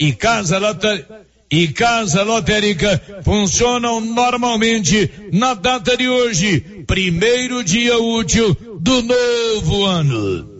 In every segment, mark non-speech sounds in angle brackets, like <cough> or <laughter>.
e casa lotérica e Casa Lotérica funcionam normalmente na data de hoje, primeiro dia útil do novo ano.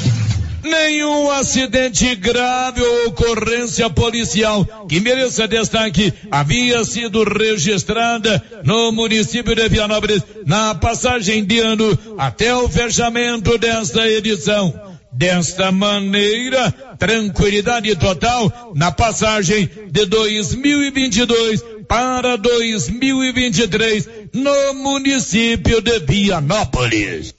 Nenhum acidente grave ou ocorrência policial que mereça destaque havia sido registrada no município de Vianópolis na passagem de ano até o fechamento desta edição. Desta maneira, tranquilidade total na passagem de 2022 para 2023 no município de Vianópolis.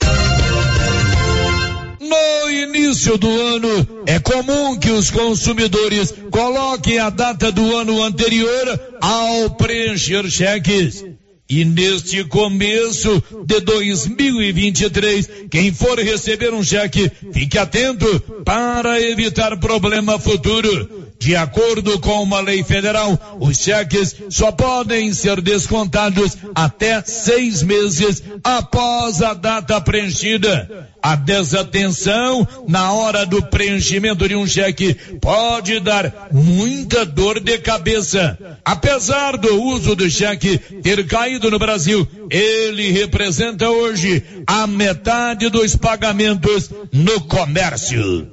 No início do ano, é comum que os consumidores coloquem a data do ano anterior ao preencher cheques. E neste começo de 2023, quem for receber um cheque, fique atento para evitar problema futuro. De acordo com uma lei federal, os cheques só podem ser descontados até seis meses após a data preenchida. A desatenção na hora do preenchimento de um cheque pode dar muita dor de cabeça. Apesar do uso do cheque ter caído no Brasil, ele representa hoje a metade dos pagamentos no comércio.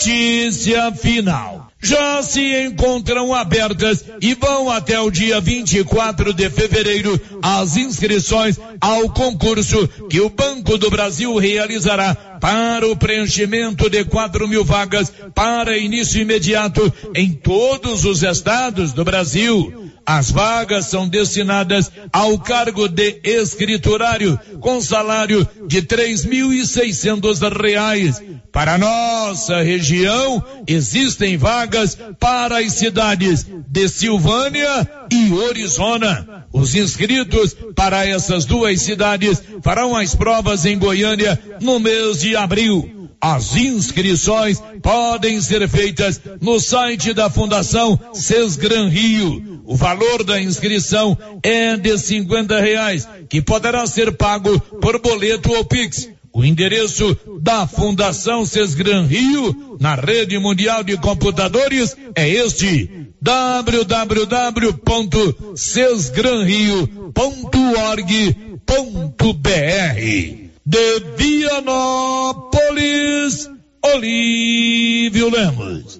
Notícia final. Já se encontram abertas e vão até o dia 24 de fevereiro as inscrições ao concurso que o Banco do Brasil realizará para o preenchimento de 4 mil vagas para início imediato em todos os estados do Brasil. As vagas são destinadas ao cargo de escriturário com salário de três mil e seiscentos reais. Para nossa região existem vagas para as cidades de Silvânia e Orizona. Os inscritos para essas duas cidades farão as provas em Goiânia no mês de abril. As inscrições podem ser feitas no site da Fundação Sesgran Rio. O valor da inscrição é de 50 reais, que poderá ser pago por boleto ou Pix. O endereço da Fundação Sesgran Rio, na rede mundial de computadores, é este: www.sesgranrio.org.br de Vianópolis, Olívio Lemos.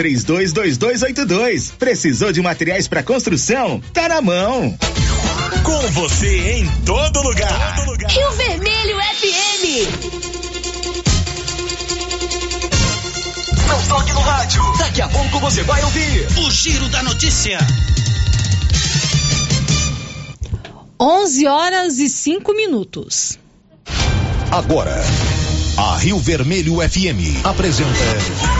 três 322282. Precisou de materiais para construção? Tá na mão. Com você em todo lugar. Todo lugar. Rio Vermelho FM. Não toque no rádio. Daqui a pouco você vai ouvir o Giro da Notícia. 11 horas e 5 minutos. Agora, a Rio Vermelho FM apresenta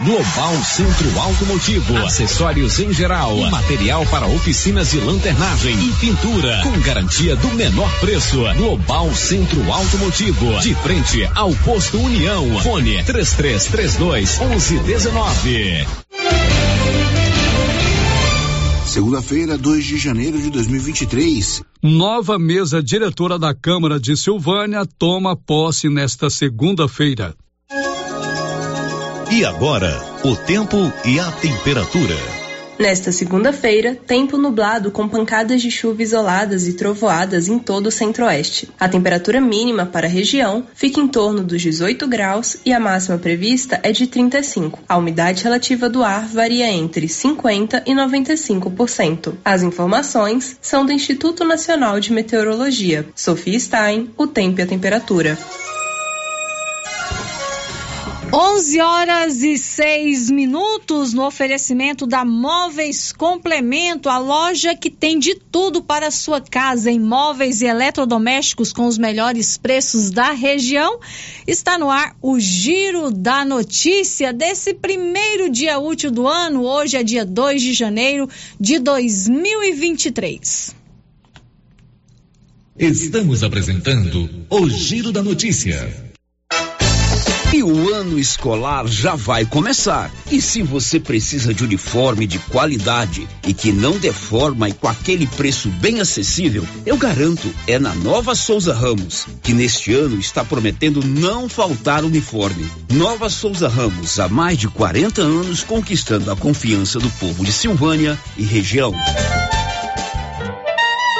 Global Centro Automotivo, acessórios em geral, material para oficinas de lanternagem e pintura, com garantia do menor preço. Global Centro Automotivo, de frente ao posto União. Fone 3332 1119. Segunda-feira, 2 de janeiro de 2023. Nova mesa diretora da Câmara de Silvânia toma posse nesta segunda-feira. E agora, o tempo e a temperatura. Nesta segunda-feira, tempo nublado com pancadas de chuva isoladas e trovoadas em todo o centro-oeste. A temperatura mínima para a região fica em torno dos 18 graus e a máxima prevista é de 35. A umidade relativa do ar varia entre 50 e 95%. As informações são do Instituto Nacional de Meteorologia. Sofia Stein, o tempo e a temperatura. 11 horas e 6 minutos no oferecimento da Móveis Complemento, a loja que tem de tudo para a sua casa em móveis e eletrodomésticos com os melhores preços da região. Está no ar o Giro da Notícia desse primeiro dia útil do ano. Hoje é dia 2 de janeiro de 2023. Estamos apresentando o Giro da Notícia. O ano escolar já vai começar. E se você precisa de uniforme de qualidade e que não deforma e com aquele preço bem acessível, eu garanto, é na Nova Souza Ramos, que neste ano está prometendo não faltar uniforme. Nova Souza Ramos, há mais de 40 anos conquistando a confiança do povo de Silvânia e região.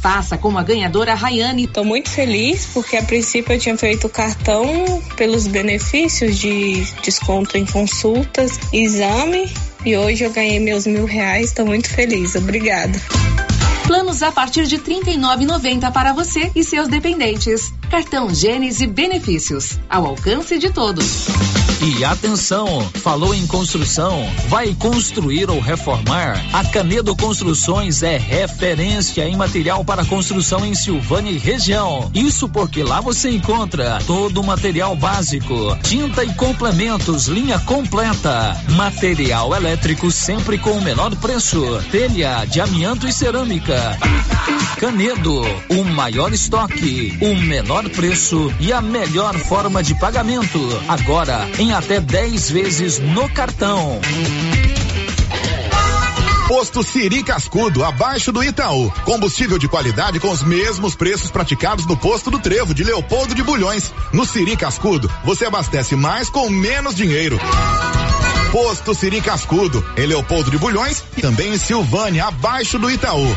Faça como a ganhadora Rayane. Estou muito feliz porque a princípio eu tinha feito cartão pelos benefícios de desconto em consultas, exame e hoje eu ganhei meus mil reais. Estou muito feliz. Obrigada. Planos a partir de R$ 39,90 para você e seus dependentes. Cartão Gênesis Benefícios. Ao alcance de todos. E atenção, falou em construção, vai construir ou reformar? A Canedo Construções é referência em material para construção em Silvânia e região. Isso porque lá você encontra todo o material básico, tinta e complementos, linha completa, material elétrico sempre com o menor preço, telha de amianto e cerâmica. Canedo, o maior estoque, o menor preço e a melhor forma de pagamento. Agora em até 10 vezes no cartão. Posto Siri Cascudo, abaixo do Itaú. Combustível de qualidade com os mesmos preços praticados no posto do Trevo de Leopoldo de Bulhões. No Siri Cascudo, você abastece mais com menos dinheiro. Posto Siri Cascudo, em Leopoldo de Bulhões e também em Silvânia, abaixo do Itaú.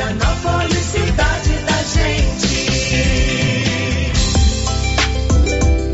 Vianópolis, cidade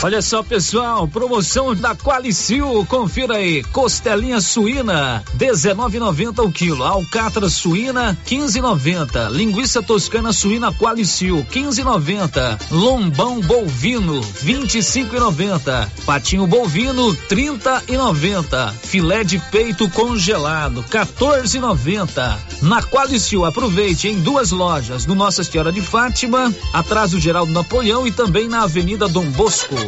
Olha só, pessoal, promoção da Qualicil, confira aí, costelinha suína, 19,90 o quilo, alcatra suína, 15,90, linguiça toscana suína Qualicil, 15,90, lombão bovino, 25,90, patinho bovino, 30,90, filé de peito congelado, 14,90. Na Qualicil, aproveite em duas lojas, no Nossa Senhora de Fátima, atrás do Geraldo Napoleão e também na Avenida Dom Bosco.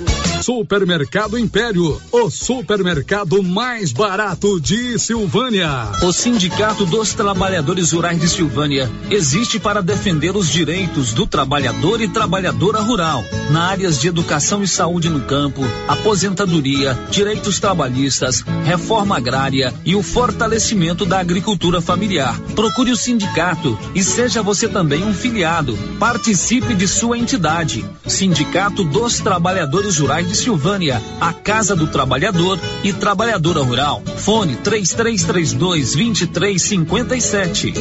Supermercado Império, o supermercado mais barato de Silvânia. O Sindicato dos Trabalhadores Rurais de Silvânia existe para defender os direitos do trabalhador e trabalhadora rural, na áreas de educação e saúde no campo, aposentadoria, direitos trabalhistas, reforma agrária e o fortalecimento da agricultura familiar. Procure o sindicato e seja você também um filiado. Participe de sua entidade. Sindicato dos Trabalhadores Rurais de Silvânia, a Casa do Trabalhador e Trabalhadora Rural. Fone 3332 2357.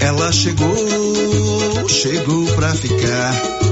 Ela chegou, chegou pra ficar.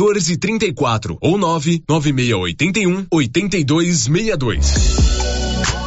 1434 ou 99681 8262.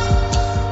Móveis.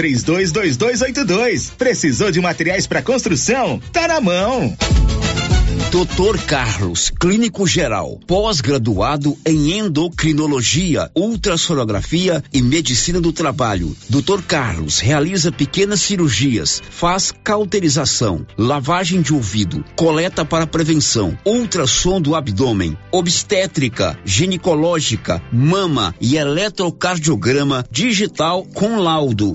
322282. Precisou de materiais para construção? Tá na mão. Doutor Carlos, clínico geral, pós-graduado em endocrinologia, ultrassonografia e medicina do trabalho. Doutor Carlos realiza pequenas cirurgias, faz cauterização, lavagem de ouvido, coleta para prevenção, ultrassom do abdômen, obstétrica, ginecológica, mama e eletrocardiograma digital com laudo.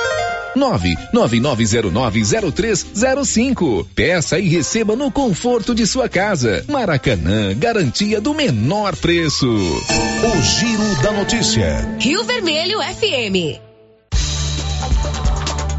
999090305. Peça e receba no conforto de sua casa. Maracanã, garantia do menor preço. O Giro da Notícia. Rio Vermelho FM.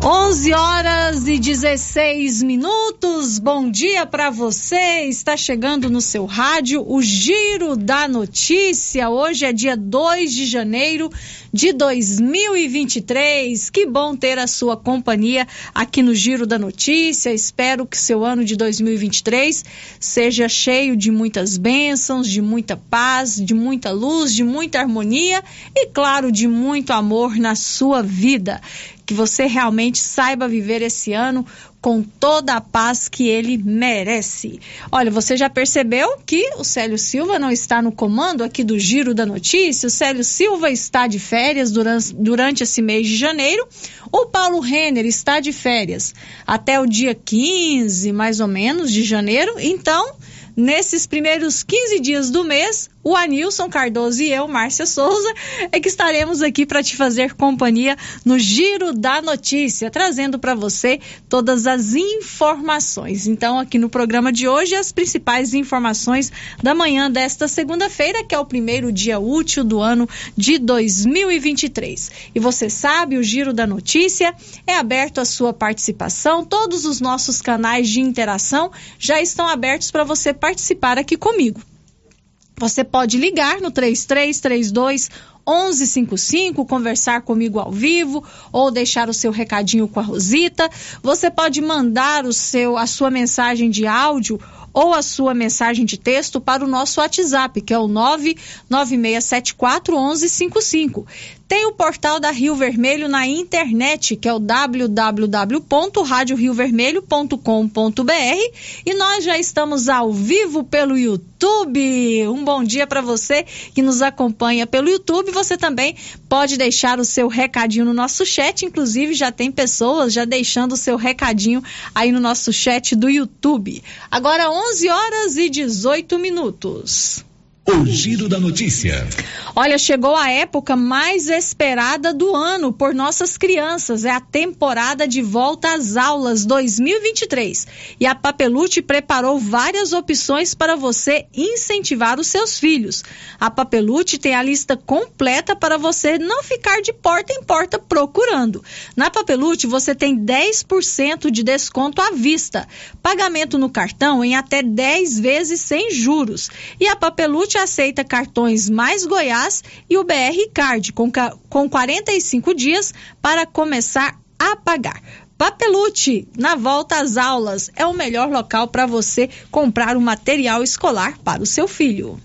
11 horas e 16 minutos. Bom dia para você. Está chegando no seu rádio o Giro da Notícia. Hoje é dia 2 de janeiro de 2023. Que bom ter a sua companhia aqui no Giro da Notícia. Espero que seu ano de 2023 seja cheio de muitas bênçãos, de muita paz, de muita luz, de muita harmonia e, claro, de muito amor na sua vida que você realmente saiba viver esse ano com toda a paz que ele merece. Olha, você já percebeu que o Célio Silva não está no comando aqui do Giro da Notícia? O Célio Silva está de férias durante, durante esse mês de janeiro. O Paulo Renner está de férias até o dia 15, mais ou menos, de janeiro. Então, nesses primeiros 15 dias do mês, o Anilson Cardoso e eu, Márcia Souza, é que estaremos aqui para te fazer companhia no Giro da Notícia, trazendo para você todas as informações. Então, aqui no programa de hoje, as principais informações da manhã desta segunda-feira, que é o primeiro dia útil do ano de 2023. E você sabe, o Giro da Notícia é aberto à sua participação, todos os nossos canais de interação já estão abertos para você participar aqui comigo. Você pode ligar no 3332 1155, conversar comigo ao vivo ou deixar o seu recadinho com a Rosita. Você pode mandar o seu a sua mensagem de áudio ou a sua mensagem de texto para o nosso WhatsApp, que é o 99674 1155. Tem o portal da Rio Vermelho na internet, que é o www.radioriovermelho.com.br e nós já estamos ao vivo pelo YouTube. Um bom dia para você que nos acompanha pelo YouTube. Você também pode deixar o seu recadinho no nosso chat, inclusive já tem pessoas já deixando o seu recadinho aí no nosso chat do YouTube. Agora 11 horas e 18 minutos. O Giro da Notícia. Olha, chegou a época mais esperada do ano por nossas crianças. É a temporada de volta às aulas 2023. E a Papelute preparou várias opções para você incentivar os seus filhos. A Papelute tem a lista completa para você não ficar de porta em porta procurando. Na Papelute você tem 10% de desconto à vista, pagamento no cartão em até 10 vezes sem juros. E a Papelute aceita cartões mais Goiás e o BR Card com, com 45 dias para começar a pagar. Papelute, na volta às aulas, é o melhor local para você comprar um material escolar para o seu filho.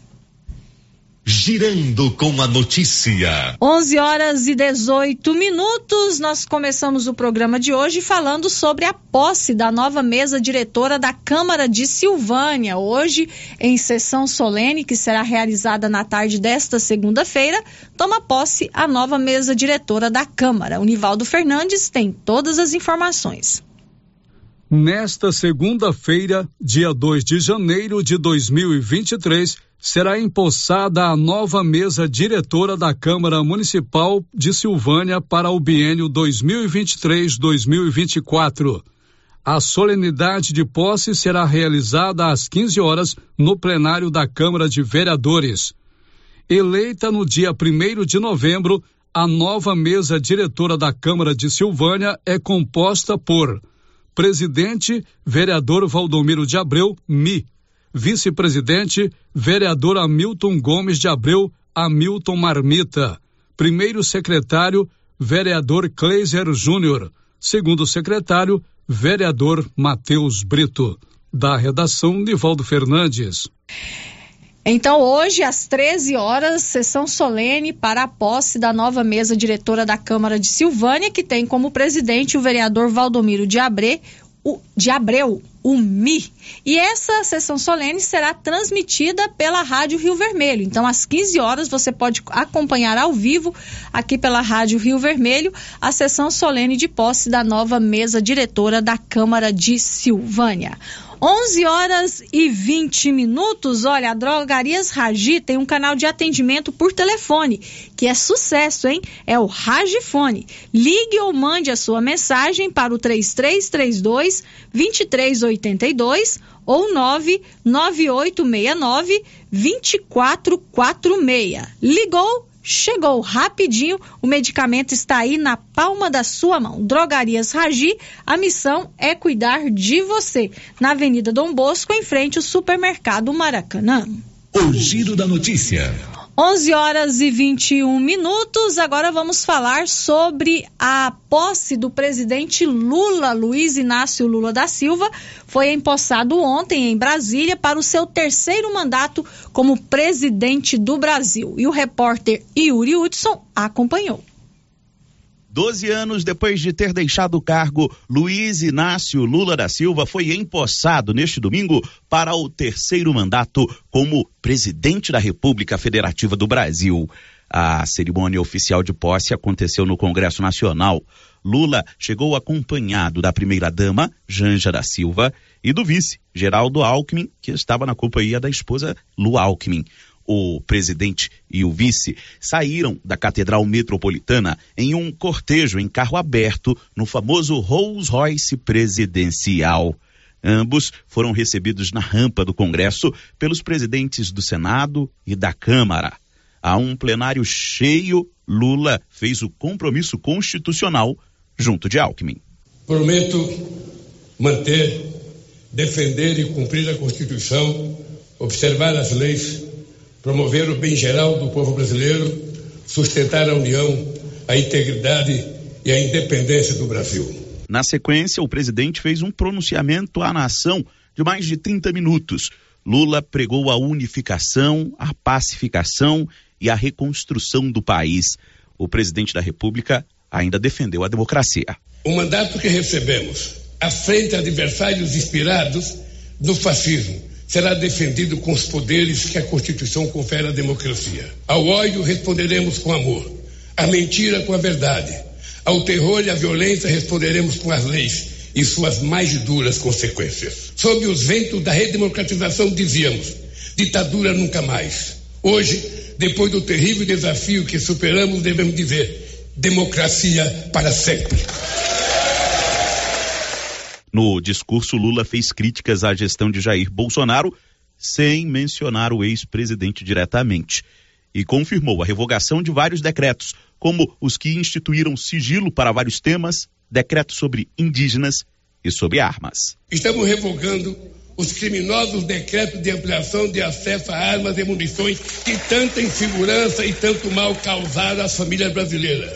Girando com a notícia. 11 horas e 18 minutos. Nós começamos o programa de hoje falando sobre a posse da nova mesa diretora da Câmara de Silvânia. Hoje, em sessão solene que será realizada na tarde desta segunda-feira, toma posse a nova mesa diretora da Câmara. O Nivaldo Fernandes tem todas as informações. Nesta segunda-feira, dia 2 de janeiro de 2023, será empossada a nova mesa diretora da Câmara Municipal de Silvânia para o biênio 2023-2024. A solenidade de posse será realizada às 15 horas no plenário da Câmara de Vereadores. Eleita no dia 1 de novembro, a nova mesa diretora da Câmara de Silvânia é composta por presidente, vereador Valdomiro de Abreu, Mi Vice-presidente, vereador Hamilton Gomes de Abreu, Hamilton Marmita. Primeiro secretário, vereador Kleiser Júnior. Segundo secretário, vereador Matheus Brito. Da redação, Nivaldo Fernandes. Então, hoje, às 13 horas, sessão solene para a posse da nova mesa diretora da Câmara de Silvânia, que tem como presidente o vereador Valdomiro de Abreu, de Abreu, o MI. E essa sessão solene será transmitida pela Rádio Rio Vermelho. Então, às 15 horas, você pode acompanhar ao vivo, aqui pela Rádio Rio Vermelho, a sessão solene de posse da nova mesa diretora da Câmara de Silvânia. 11 horas e 20 minutos. Olha, a Drogarias Ragi tem um canal de atendimento por telefone, que é sucesso, hein? É o Ragifone. Ligue ou mande a sua mensagem para o 3332 2382 ou 99869 2446. Ligou? Chegou rapidinho, o medicamento está aí na palma da sua mão. Drogarias Ragi, a missão é cuidar de você. Na Avenida Dom Bosco, em frente ao supermercado Maracanã. O giro da notícia. 11 horas e 21 minutos. Agora vamos falar sobre a posse do presidente Lula, Luiz Inácio Lula da Silva. Foi empossado ontem em Brasília para o seu terceiro mandato como presidente do Brasil. E o repórter Yuri Hudson acompanhou. Doze anos depois de ter deixado o cargo, Luiz Inácio Lula da Silva foi empossado neste domingo para o terceiro mandato como presidente da República Federativa do Brasil. A cerimônia oficial de posse aconteceu no Congresso Nacional. Lula chegou acompanhado da primeira-dama, Janja da Silva, e do vice, Geraldo Alckmin, que estava na companhia da esposa Lu Alckmin o presidente e o vice saíram da Catedral Metropolitana em um cortejo em carro aberto no famoso Rolls Royce presidencial. Ambos foram recebidos na rampa do Congresso pelos presidentes do Senado e da Câmara. A um plenário cheio, Lula fez o compromisso constitucional junto de Alckmin. Prometo manter, defender e cumprir a Constituição, observar as leis promover o bem geral do povo brasileiro, sustentar a união, a integridade e a independência do Brasil. Na sequência, o presidente fez um pronunciamento à nação de mais de 30 minutos. Lula pregou a unificação, a pacificação e a reconstrução do país. O presidente da República ainda defendeu a democracia. O mandato que recebemos, à frente de adversários inspirados no fascismo, será defendido com os poderes que a Constituição confere à democracia. Ao ódio responderemos com amor, à mentira com a verdade, ao terror e à violência responderemos com as leis e suas mais duras consequências. Sob os ventos da redemocratização dizíamos: ditadura nunca mais. Hoje, depois do terrível desafio que superamos, devemos dizer: democracia para sempre. No discurso, Lula fez críticas à gestão de Jair Bolsonaro, sem mencionar o ex-presidente diretamente. E confirmou a revogação de vários decretos, como os que instituíram sigilo para vários temas, decretos sobre indígenas e sobre armas. Estamos revogando os criminosos decretos de ampliação de acesso a armas e munições que tanta insegurança e tanto mal causaram às famílias brasileiras.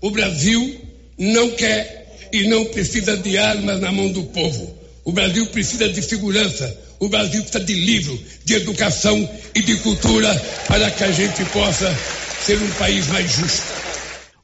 O Brasil não quer e não precisa de armas na mão do povo. O Brasil precisa de segurança, o Brasil precisa de livro, de educação e de cultura para que a gente possa ser um país mais justo.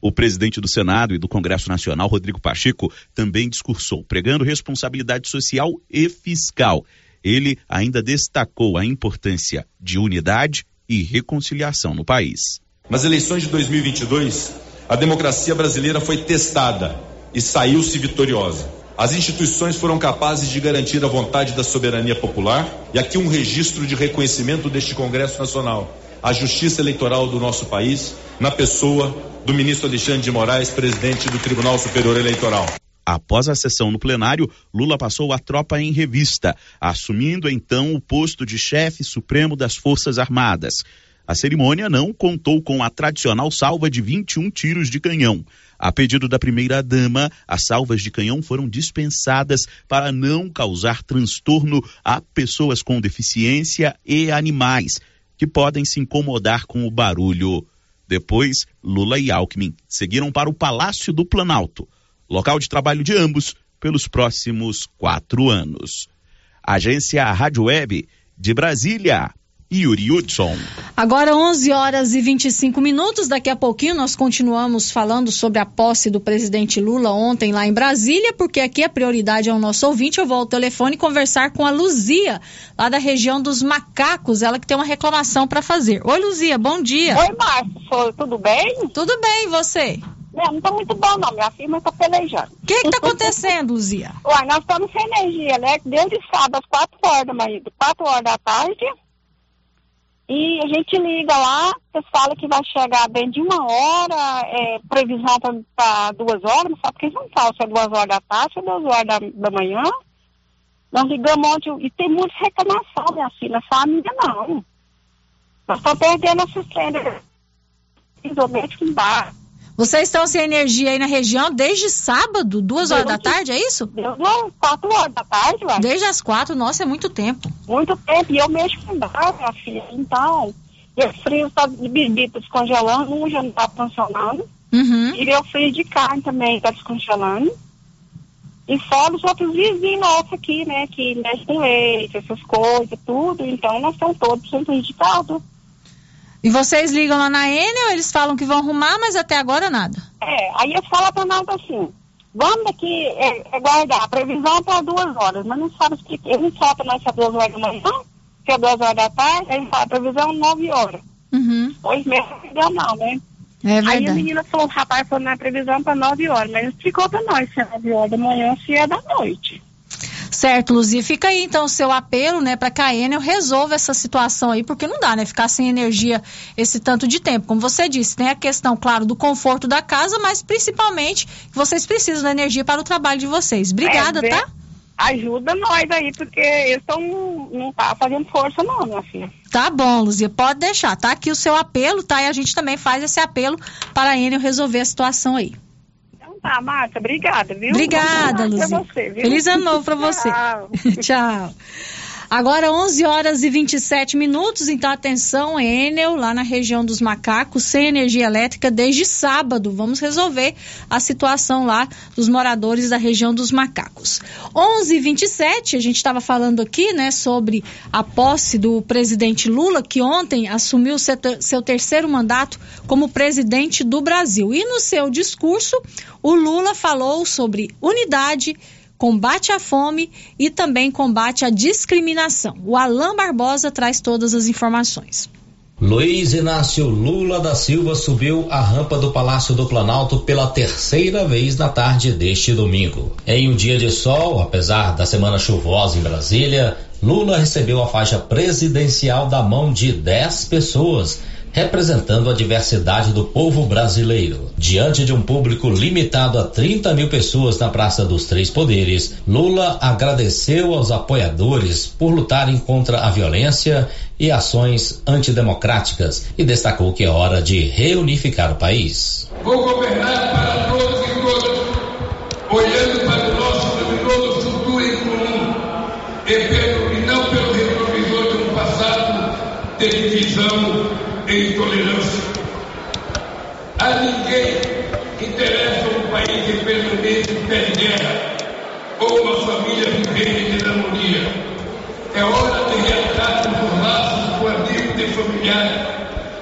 O presidente do Senado e do Congresso Nacional, Rodrigo Pacheco, também discursou, pregando responsabilidade social e fiscal. Ele ainda destacou a importância de unidade e reconciliação no país. Nas eleições de 2022, a democracia brasileira foi testada e saiu-se vitoriosa. As instituições foram capazes de garantir a vontade da soberania popular e aqui um registro de reconhecimento deste Congresso Nacional, a justiça eleitoral do nosso país, na pessoa do ministro Alexandre de Moraes, presidente do Tribunal Superior Eleitoral. Após a sessão no plenário, Lula passou a tropa em revista, assumindo então o posto de chefe supremo das Forças Armadas. A cerimônia não contou com a tradicional salva de 21 tiros de canhão. A pedido da primeira-dama, as salvas de canhão foram dispensadas para não causar transtorno a pessoas com deficiência e animais, que podem se incomodar com o barulho. Depois, Lula e Alckmin seguiram para o Palácio do Planalto, local de trabalho de ambos pelos próximos quatro anos. Agência Rádio Web de Brasília, Yuri Hudson. Agora 11 horas e 25 minutos. Daqui a pouquinho nós continuamos falando sobre a posse do presidente Lula ontem lá em Brasília, porque aqui a prioridade é o nosso ouvinte. Eu vou ao telefone conversar com a Luzia, lá da região dos Macacos, ela que tem uma reclamação para fazer. Oi, Luzia, bom dia. Oi, Márcio, tudo bem? Tudo bem, e você? Não, não tá muito bom não, minha firma tá pelejando. O que que tá acontecendo, Luzia? <laughs> Uai, nós estamos sem energia, né? Desde sábado às 4 horas da manhã, 4 horas da tarde. E a gente liga lá, vocês falam que vai chegar dentro de uma hora, é, previsão para duas horas, não sabe porque eles não falam se é duas horas da tarde, se é duas horas da, da manhã. Nós ligamos ontem, e tem muita reclamação, minha filha, só a minha não. Nós estamos perdendo trendas, principalmente com bar. Vocês estão sem energia aí na região desde sábado, duas horas da tarde, é isso? Deu duas, quatro horas da tarde, ué. Desde as quatro, nossa, é muito tempo. Muito tempo, e eu mexo com bar, minha filha, então, meu frio está de bebida descongelando, um já não está funcionando. Uhum. E meu frio de carne também está descongelando. E fora os outros vizinhos nossos aqui, né, que mexem com leite, essas coisas, tudo. Então, nós estamos todos prejudicados. E vocês ligam lá na Enel, eles falam que vão arrumar, mas até agora nada. É, aí eu falo para nós assim, vamos aqui é, é guardar, a previsão é para duas horas, mas não sabe explicar, eles não falam para nós se é duas horas da manhã, se é duas horas da tarde, aí fala, a previsão é nove horas. Uhum. Pois mesmo, não, não, né? É Aí a menina falou, o rapaz falou na previsão para nove horas, mas não explicou para nós se é nove horas da manhã ou se é da noite. Certo, Luzia. Fica aí então o seu apelo, né, para que a Enel resolva essa situação aí, porque não dá, né, ficar sem energia esse tanto de tempo. Como você disse, tem a questão, claro, do conforto da casa, mas principalmente que vocês precisam da energia para o trabalho de vocês. Obrigada, É, tá? Ajuda nós aí, porque eles estão, não tá fazendo força não, minha filha. Tá bom, Luzia, pode deixar. Tá aqui o seu apelo, tá? E a gente também faz esse apelo para a Enel resolver a situação aí. Tá, Márcia, obrigada, viu? Obrigada, pra Luzia. você? Feliz ano novo para você. Tchau. <laughs> Tchau. Agora 11 horas e 27 minutos, então atenção, Enel, lá na região dos macacos, sem energia elétrica desde sábado. Vamos resolver a situação lá dos moradores da região dos macacos. 11 e 27, a gente estava falando aqui, né, sobre a posse do presidente Lula, que ontem assumiu seu ter- seu terceiro mandato como presidente do Brasil. E no seu discurso, o Lula falou sobre unidade, combate à fome e também combate à discriminação. O Alain Barbosa traz todas as informações. Luiz Inácio Lula da Silva subiu a rampa do Palácio do Planalto pela terceira vez na tarde deste domingo. Em um dia de sol, apesar da semana chuvosa em Brasília, Lula recebeu a faixa presidencial da mão de 10 pessoas, representando a diversidade do povo brasileiro. Diante de um público limitado a 30 mil pessoas na Praça dos Três Poderes, Lula agradeceu aos apoiadores por lutarem contra a violência e ações antidemocráticas e destacou que é hora de reunificar o país. Vou governar para todos e todas, olhando para o nosso luminoso futuro em comum, e, pelo, e não pelo retrovisor de um passado de divisão e intolerância. A interessa um país em permanente pé de guerra ou uma família vivendo de harmonia. É hora de reatarmos os laços com amigos e familiares,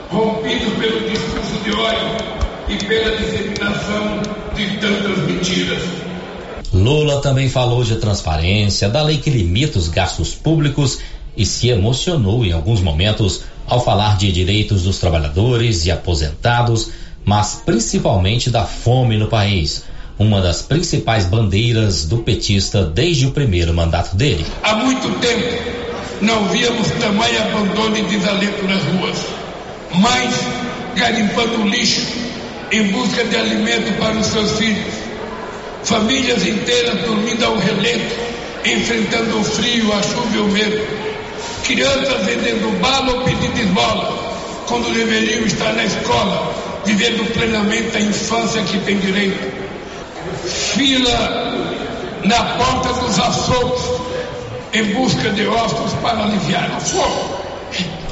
rompidos pelo discurso de ódio e pela disseminação de tantas mentiras. Lula também falou de transparência, da lei que limita os gastos públicos e se emocionou em alguns momentos ao falar de direitos dos trabalhadores e aposentados, mas principalmente da fome no país, uma das principais bandeiras do petista desde o primeiro mandato dele. Há muito tempo não víamos tamanho abandono e desalento nas ruas. Mães garimpando lixo em busca de alimento para os seus filhos. Famílias inteiras dormindo ao relento, enfrentando o frio, a chuva e o medo. Crianças vendendo bala ou pedindo esmola, quando deveriam estar na escola, vivendo plenamente a infância que tem direito. Fila na porta dos açougues, em busca de ossos para aliviar a fome.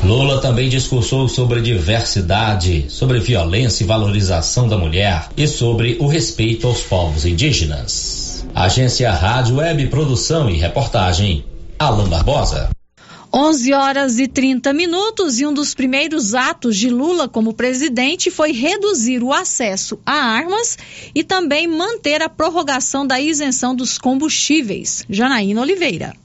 Lula também discursou sobre diversidade, sobre violência e valorização da mulher e sobre o respeito aos povos indígenas. Agência Rádio Web Produção e Reportagem, Alan Barbosa. 11 horas e 30 minutos e um dos primeiros atos de Lula como presidente foi reduzir o acesso a armas e também manter a prorrogação da isenção dos combustíveis. Janaína Oliveira.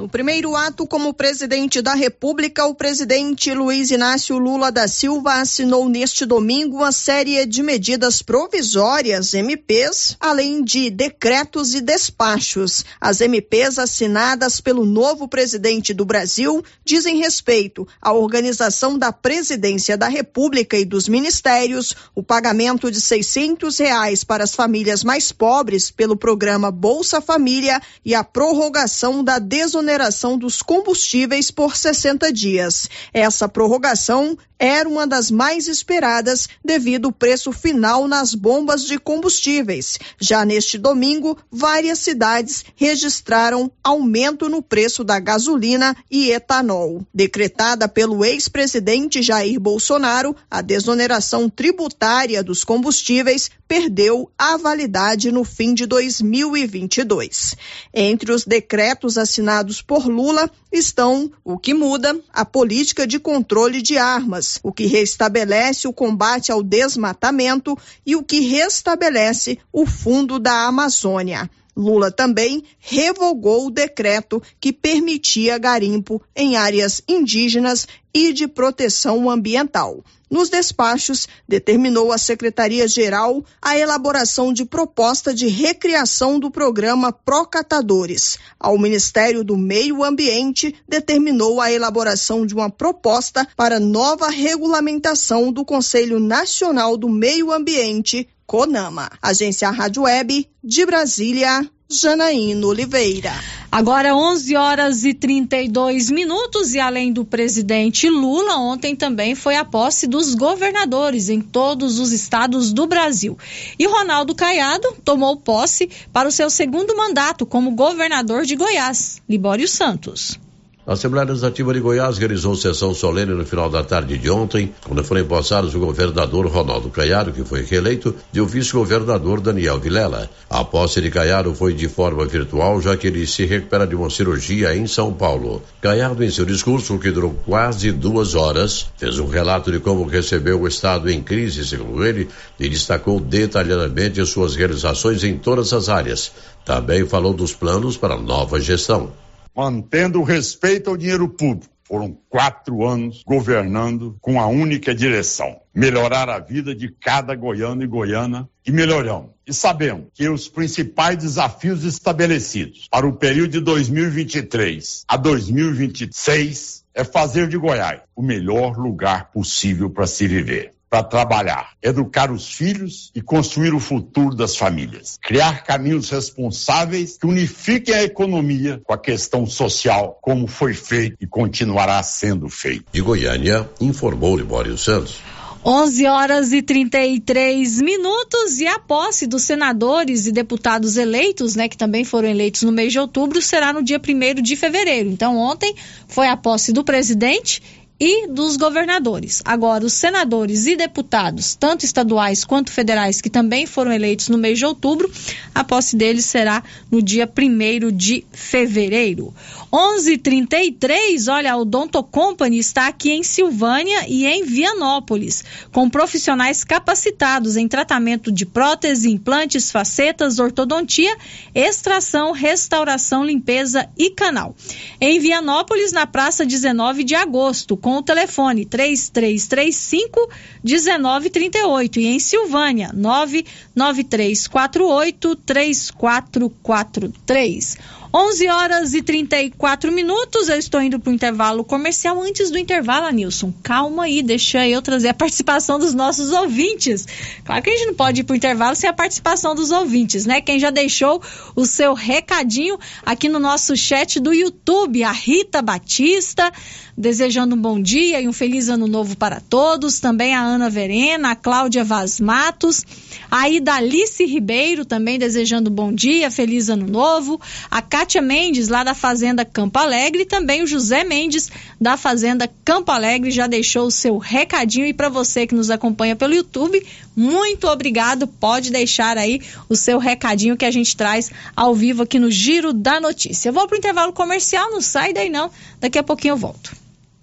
No primeiro ato como presidente da República, o presidente Luiz Inácio Lula da Silva assinou neste domingo uma série de medidas provisórias, MPs, além de decretos e despachos. As MPs assinadas pelo novo presidente do Brasil dizem respeito à organização da presidência da República e dos ministérios, o pagamento de 600 reais para as famílias mais pobres pelo programa Bolsa Família e a prorrogação da desoneração exoneração dos combustíveis por 60 dias. Essa prorrogação era uma das mais esperadas devido ao preço final nas bombas de combustíveis. Já neste domingo, várias cidades registraram aumento no preço da gasolina e etanol. Decretada pelo ex-presidente Jair Bolsonaro, a desoneração tributária dos combustíveis perdeu a validade no fim de 2022. Entre os decretos assinados por Lula estão o que muda a política de controle de armas, o que restabelece o combate ao desmatamento e o que restabelece o Fundo da Amazônia. Lula também revogou o decreto que permitia garimpo em áreas indígenas e de proteção ambiental. Nos despachos, determinou a Secretaria-Geral a elaboração de proposta de recriação do programa Procatadores. Ao Ministério do Meio Ambiente, determinou a elaboração de uma proposta para nova regulamentação do Conselho Nacional do Meio Ambiente, CONAMA. Agência Rádio Web de Brasília, Janaína Oliveira. Agora 11 horas e 32 minutos e além do presidente Lula, ontem também foi a posse dos governadores em todos os estados do Brasil. E Ronaldo Caiado tomou posse para o seu segundo mandato como governador de Goiás, Libório Santos. A Assembleia Legislativa de Goiás realizou sessão solene no final da tarde de ontem, quando foram empossados o governador Ronaldo Caiado, que foi reeleito, e o vice-governador Daniel Vilela. A posse de Caiado foi de forma virtual, já que ele se recupera de uma cirurgia em São Paulo. Caiado, em seu discurso, que durou quase duas horas, fez um relato de como recebeu o Estado em crise, segundo ele, e destacou detalhadamente suas realizações em todas as áreas. Também falou dos planos para a nova gestão mantendo o respeito ao dinheiro público. Foram quatro anos governando com a única direção: melhorar a vida de cada goiano e goiana e melhoramos. E sabemos que os principais desafios estabelecidos para o período de 2023 a 2026 é fazer de Goiás o melhor lugar possível para se viver para trabalhar, educar os filhos e construir o futuro das famílias. Criar caminhos responsáveis que unifiquem a economia com a questão social, como foi feito e continuará sendo feito. De Goiânia, informou Libório Santos. 11 horas e 33 minutos e a posse dos senadores e deputados eleitos, né, que também foram eleitos no mês de outubro, será no dia 1 de fevereiro. Então, ontem foi a posse do presidente e dos governadores. Agora, os senadores e deputados, tanto estaduais quanto federais, que também foram eleitos no mês de outubro, a posse deles será no dia 1 de fevereiro. 11:33, olha, o Donto Company está aqui em Silvânia e em Vianópolis, com profissionais capacitados em tratamento de prótese, implantes, facetas, ortodontia, extração, restauração, limpeza e canal. Em Vianópolis, na praça 19 de agosto, com o telefone 3335 1938 e em Silvânia 99348 3443. 11 horas e 34 minutos. Eu estou indo para o intervalo comercial. Antes do intervalo, Nilson, calma aí, deixa eu trazer a <laughs> participação dos nossos ouvintes. Claro que a gente não pode ir para o intervalo sem a participação dos ouvintes, né? Quem já deixou o seu recadinho aqui no nosso chat do YouTube, a Rita Batista, desejando um bom dia e um feliz ano novo para todos. Também a Ana Verena, a Cláudia Vaz Matos, a Idalice Ribeiro também desejando um bom dia, feliz ano novo. A Kátia Mendes, lá da Fazenda Campo Alegre, e também o José Mendes, da Fazenda Campo Alegre, já deixou o seu recadinho. E para você que nos acompanha pelo YouTube, muito obrigado. Pode deixar aí o seu recadinho que a gente traz ao vivo aqui no Giro da Notícia. Eu vou pro intervalo comercial, não sai daí não. Daqui a pouquinho eu volto.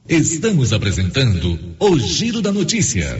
Estamos apresentando o Giro da Notícia.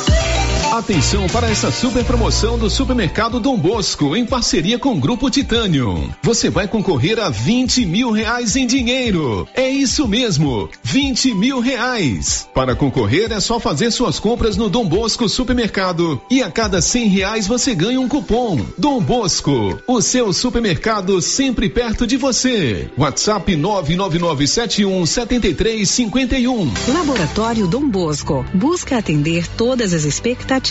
Atenção para essa super promoção do Supermercado Dom Bosco, em parceria com o Grupo Titânio. Você vai concorrer a 20 mil reais em dinheiro. É isso mesmo, 20 mil reais. Para concorrer é só fazer suas compras no Dom Bosco Supermercado e a cada 100 reais você ganha um cupom. Dom Bosco, o seu supermercado sempre perto de você. WhatsApp 99971 7351. Laboratório Dom Bosco busca atender todas as expectativas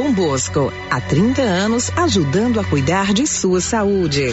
Dom Bosco, há 30 anos ajudando a cuidar de sua saúde.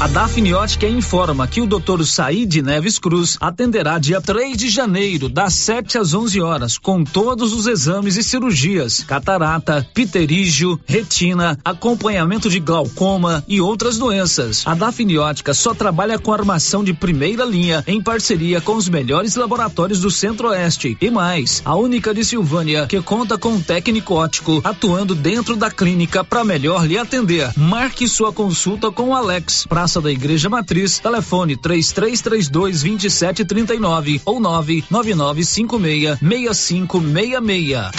A Dafniótica informa que o Dr. Said Neves Cruz atenderá dia 3 de janeiro, das 7 às 11 horas, com todos os exames e cirurgias: catarata, pterígio, retina, acompanhamento de glaucoma e outras doenças. A Dafniótica só trabalha com armação de primeira linha em parceria com os melhores laboratórios do Centro-Oeste. E mais, a única de Silvânia que conta com um técnico ótico atuando dentro da clínica para melhor lhe atender. Marque sua consulta com o Alex. Praça da Igreja Matriz, telefone 3332 2739 ou 99956 6566.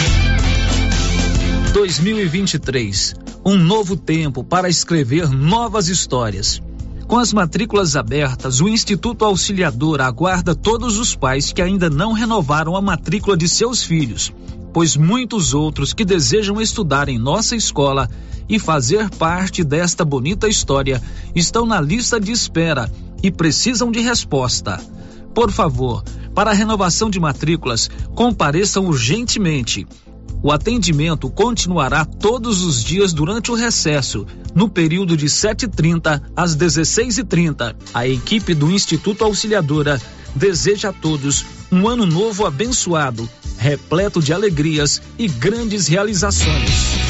2023. Um novo tempo para escrever novas histórias. Com as matrículas abertas, o Instituto Auxiliador aguarda todos os pais que ainda não renovaram a matrícula de seus filhos, pois muitos outros que desejam estudar em nossa escola e fazer parte desta bonita história estão na lista de espera e precisam de resposta. Por favor, para a renovação de matrículas, compareçam urgentemente. O atendimento continuará todos os dias durante o recesso, no período de 7h30 às 16h30. A equipe do Instituto Auxiliadora deseja a todos um ano novo abençoado, repleto de alegrias e grandes realizações.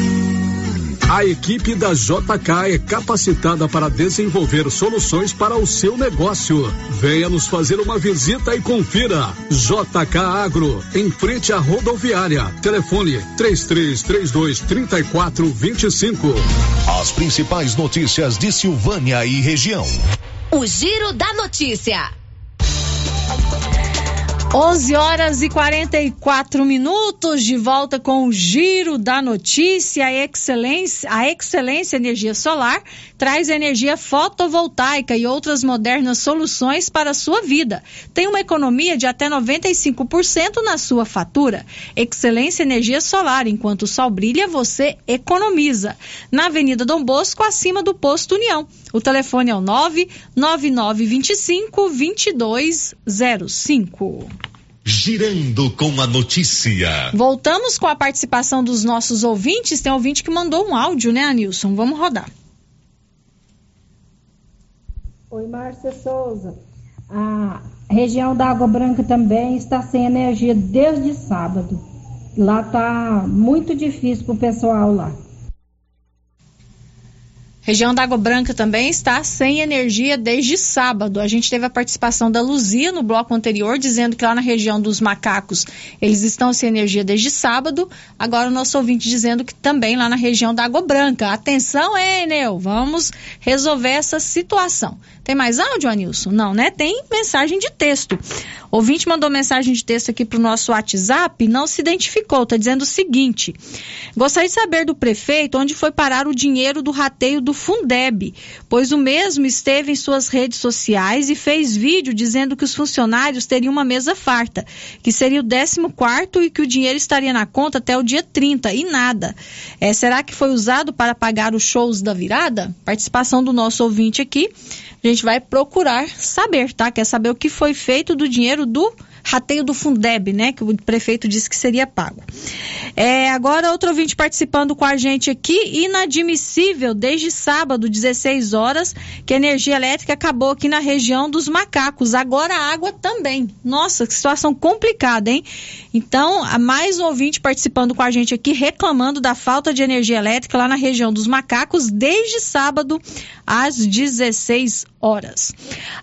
A equipe da JK é capacitada para desenvolver soluções para o seu negócio. Venha nos fazer uma visita e confira. JK Agro, em frente à rodoviária. Telefone 3332 3425. As principais notícias de Silvânia e região. O Giro da Notícia. 11 horas e 44 minutos de volta com o giro da notícia. A Excelência, a Excelência Energia Solar traz energia fotovoltaica e outras modernas soluções para a sua vida. Tem uma economia de até 95% na sua fatura. Excelência Energia Solar, enquanto o sol brilha, você economiza. Na Avenida Dom Bosco, acima do posto União. O telefone é o 99925 2205. Girando com a notícia. Voltamos com a participação dos nossos ouvintes. Tem ouvinte que mandou um áudio, né, Anilson? Vamos rodar. Oi, Márcia Souza. A região da Água Branca também está sem energia desde sábado. Lá tá muito difícil pro pessoal lá. Região da Água Branca também está sem energia desde sábado. A gente teve a participação da Luzia no bloco anterior, dizendo que lá na região dos macacos eles estão sem energia desde sábado. Agora o nosso ouvinte dizendo que também lá na região da Água Branca. Atenção, Enel, vamos resolver essa situação. Tem mais áudio, Anilson? Não, né? Tem mensagem de texto. O ouvinte mandou mensagem de texto aqui para o nosso WhatsApp, não se identificou, está dizendo o seguinte: gostaria de saber do prefeito onde foi parar o dinheiro do rateio do Fundeb, pois o mesmo esteve em suas redes sociais e fez vídeo dizendo que os funcionários teriam uma mesa farta, que seria o 14 e que o dinheiro estaria na conta até o dia 30 e nada. É, será que foi usado para pagar os shows da virada? Participação do nosso ouvinte aqui. A gente vai procurar saber, tá? Quer saber o que foi feito do dinheiro do rateio do Fundeb, né? Que o prefeito disse que seria pago. É, agora, outro ouvinte participando com a gente aqui, inadmissível desde sábado, 16 horas, que a energia elétrica acabou aqui na região dos macacos. Agora a água também. Nossa, que situação complicada, hein? Então, mais um ouvinte participando com a gente aqui, reclamando da falta de energia elétrica lá na região dos macacos, desde sábado às 16 horas.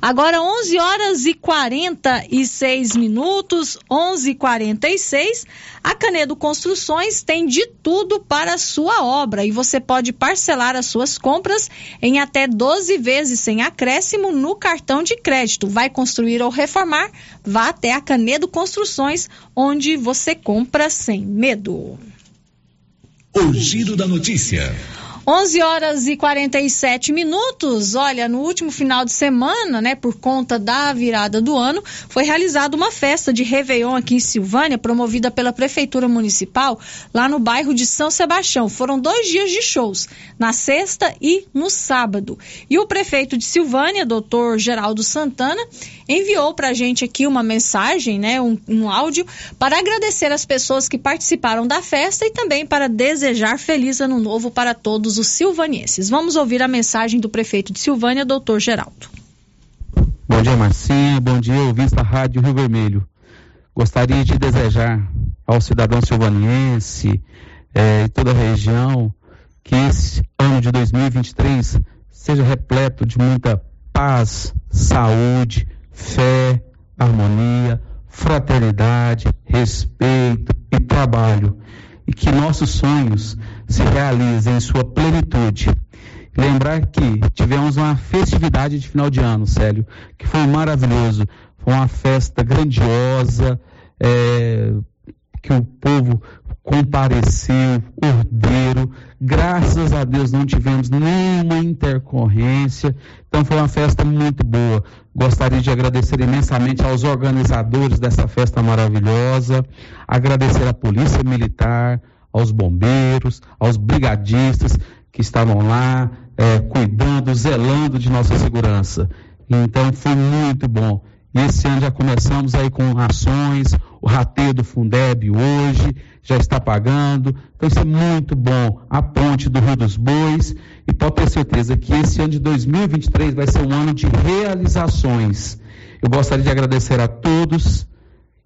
Agora 11 horas e 46 minutos, 11:46. A Canedo Construções tem de tudo para a sua obra e você pode parcelar as suas compras em até 12 vezes sem acréscimo no cartão de crédito. Vai construir ou reformar? Vá até a Canedo Construções, onde você compra sem medo. O giro da notícia. 11 horas e 47 minutos. Olha, no último final de semana, né, por conta da virada do ano, foi realizada uma festa de Réveillon aqui em Silvânia, promovida pela Prefeitura Municipal, lá no bairro de São Sebastião. Foram dois dias de shows, na sexta e no sábado. E o prefeito de Silvânia, doutor Geraldo Santana, enviou para a gente aqui uma mensagem, né, um, um áudio, para agradecer as pessoas que participaram da festa e também para desejar feliz ano novo para todos os silvanienses. Vamos ouvir a mensagem do prefeito de Silvânia, doutor Geraldo. Bom dia, Marcinha. Bom dia, ouvintes da Rádio Rio Vermelho. Gostaria de desejar ao cidadão silvaniense eh, e toda a região que esse ano de 2023 seja repleto de muita paz, saúde, fé, harmonia, fraternidade, respeito e trabalho. E que nossos sonhos se realizem em sua plenitude. Lembrar que tivemos uma festividade de final de ano, Célio, que foi maravilhoso. Foi uma festa grandiosa, é, que o povo compareceu, ordeiro. Graças a Deus não tivemos nenhuma intercorrência. Então foi uma festa muito boa. Gostaria de agradecer imensamente aos organizadores dessa festa maravilhosa, agradecer à Polícia Militar, aos bombeiros, aos brigadistas que estavam lá é, cuidando, zelando de nossa segurança. Então foi muito bom. E esse ano já começamos aí com ações, o rateio do Fundeb hoje já está pagando. Então isso é muito bom. A ponte do Rio dos Bois. E pode ter certeza que esse ano de 2023 vai ser um ano de realizações. Eu gostaria de agradecer a todos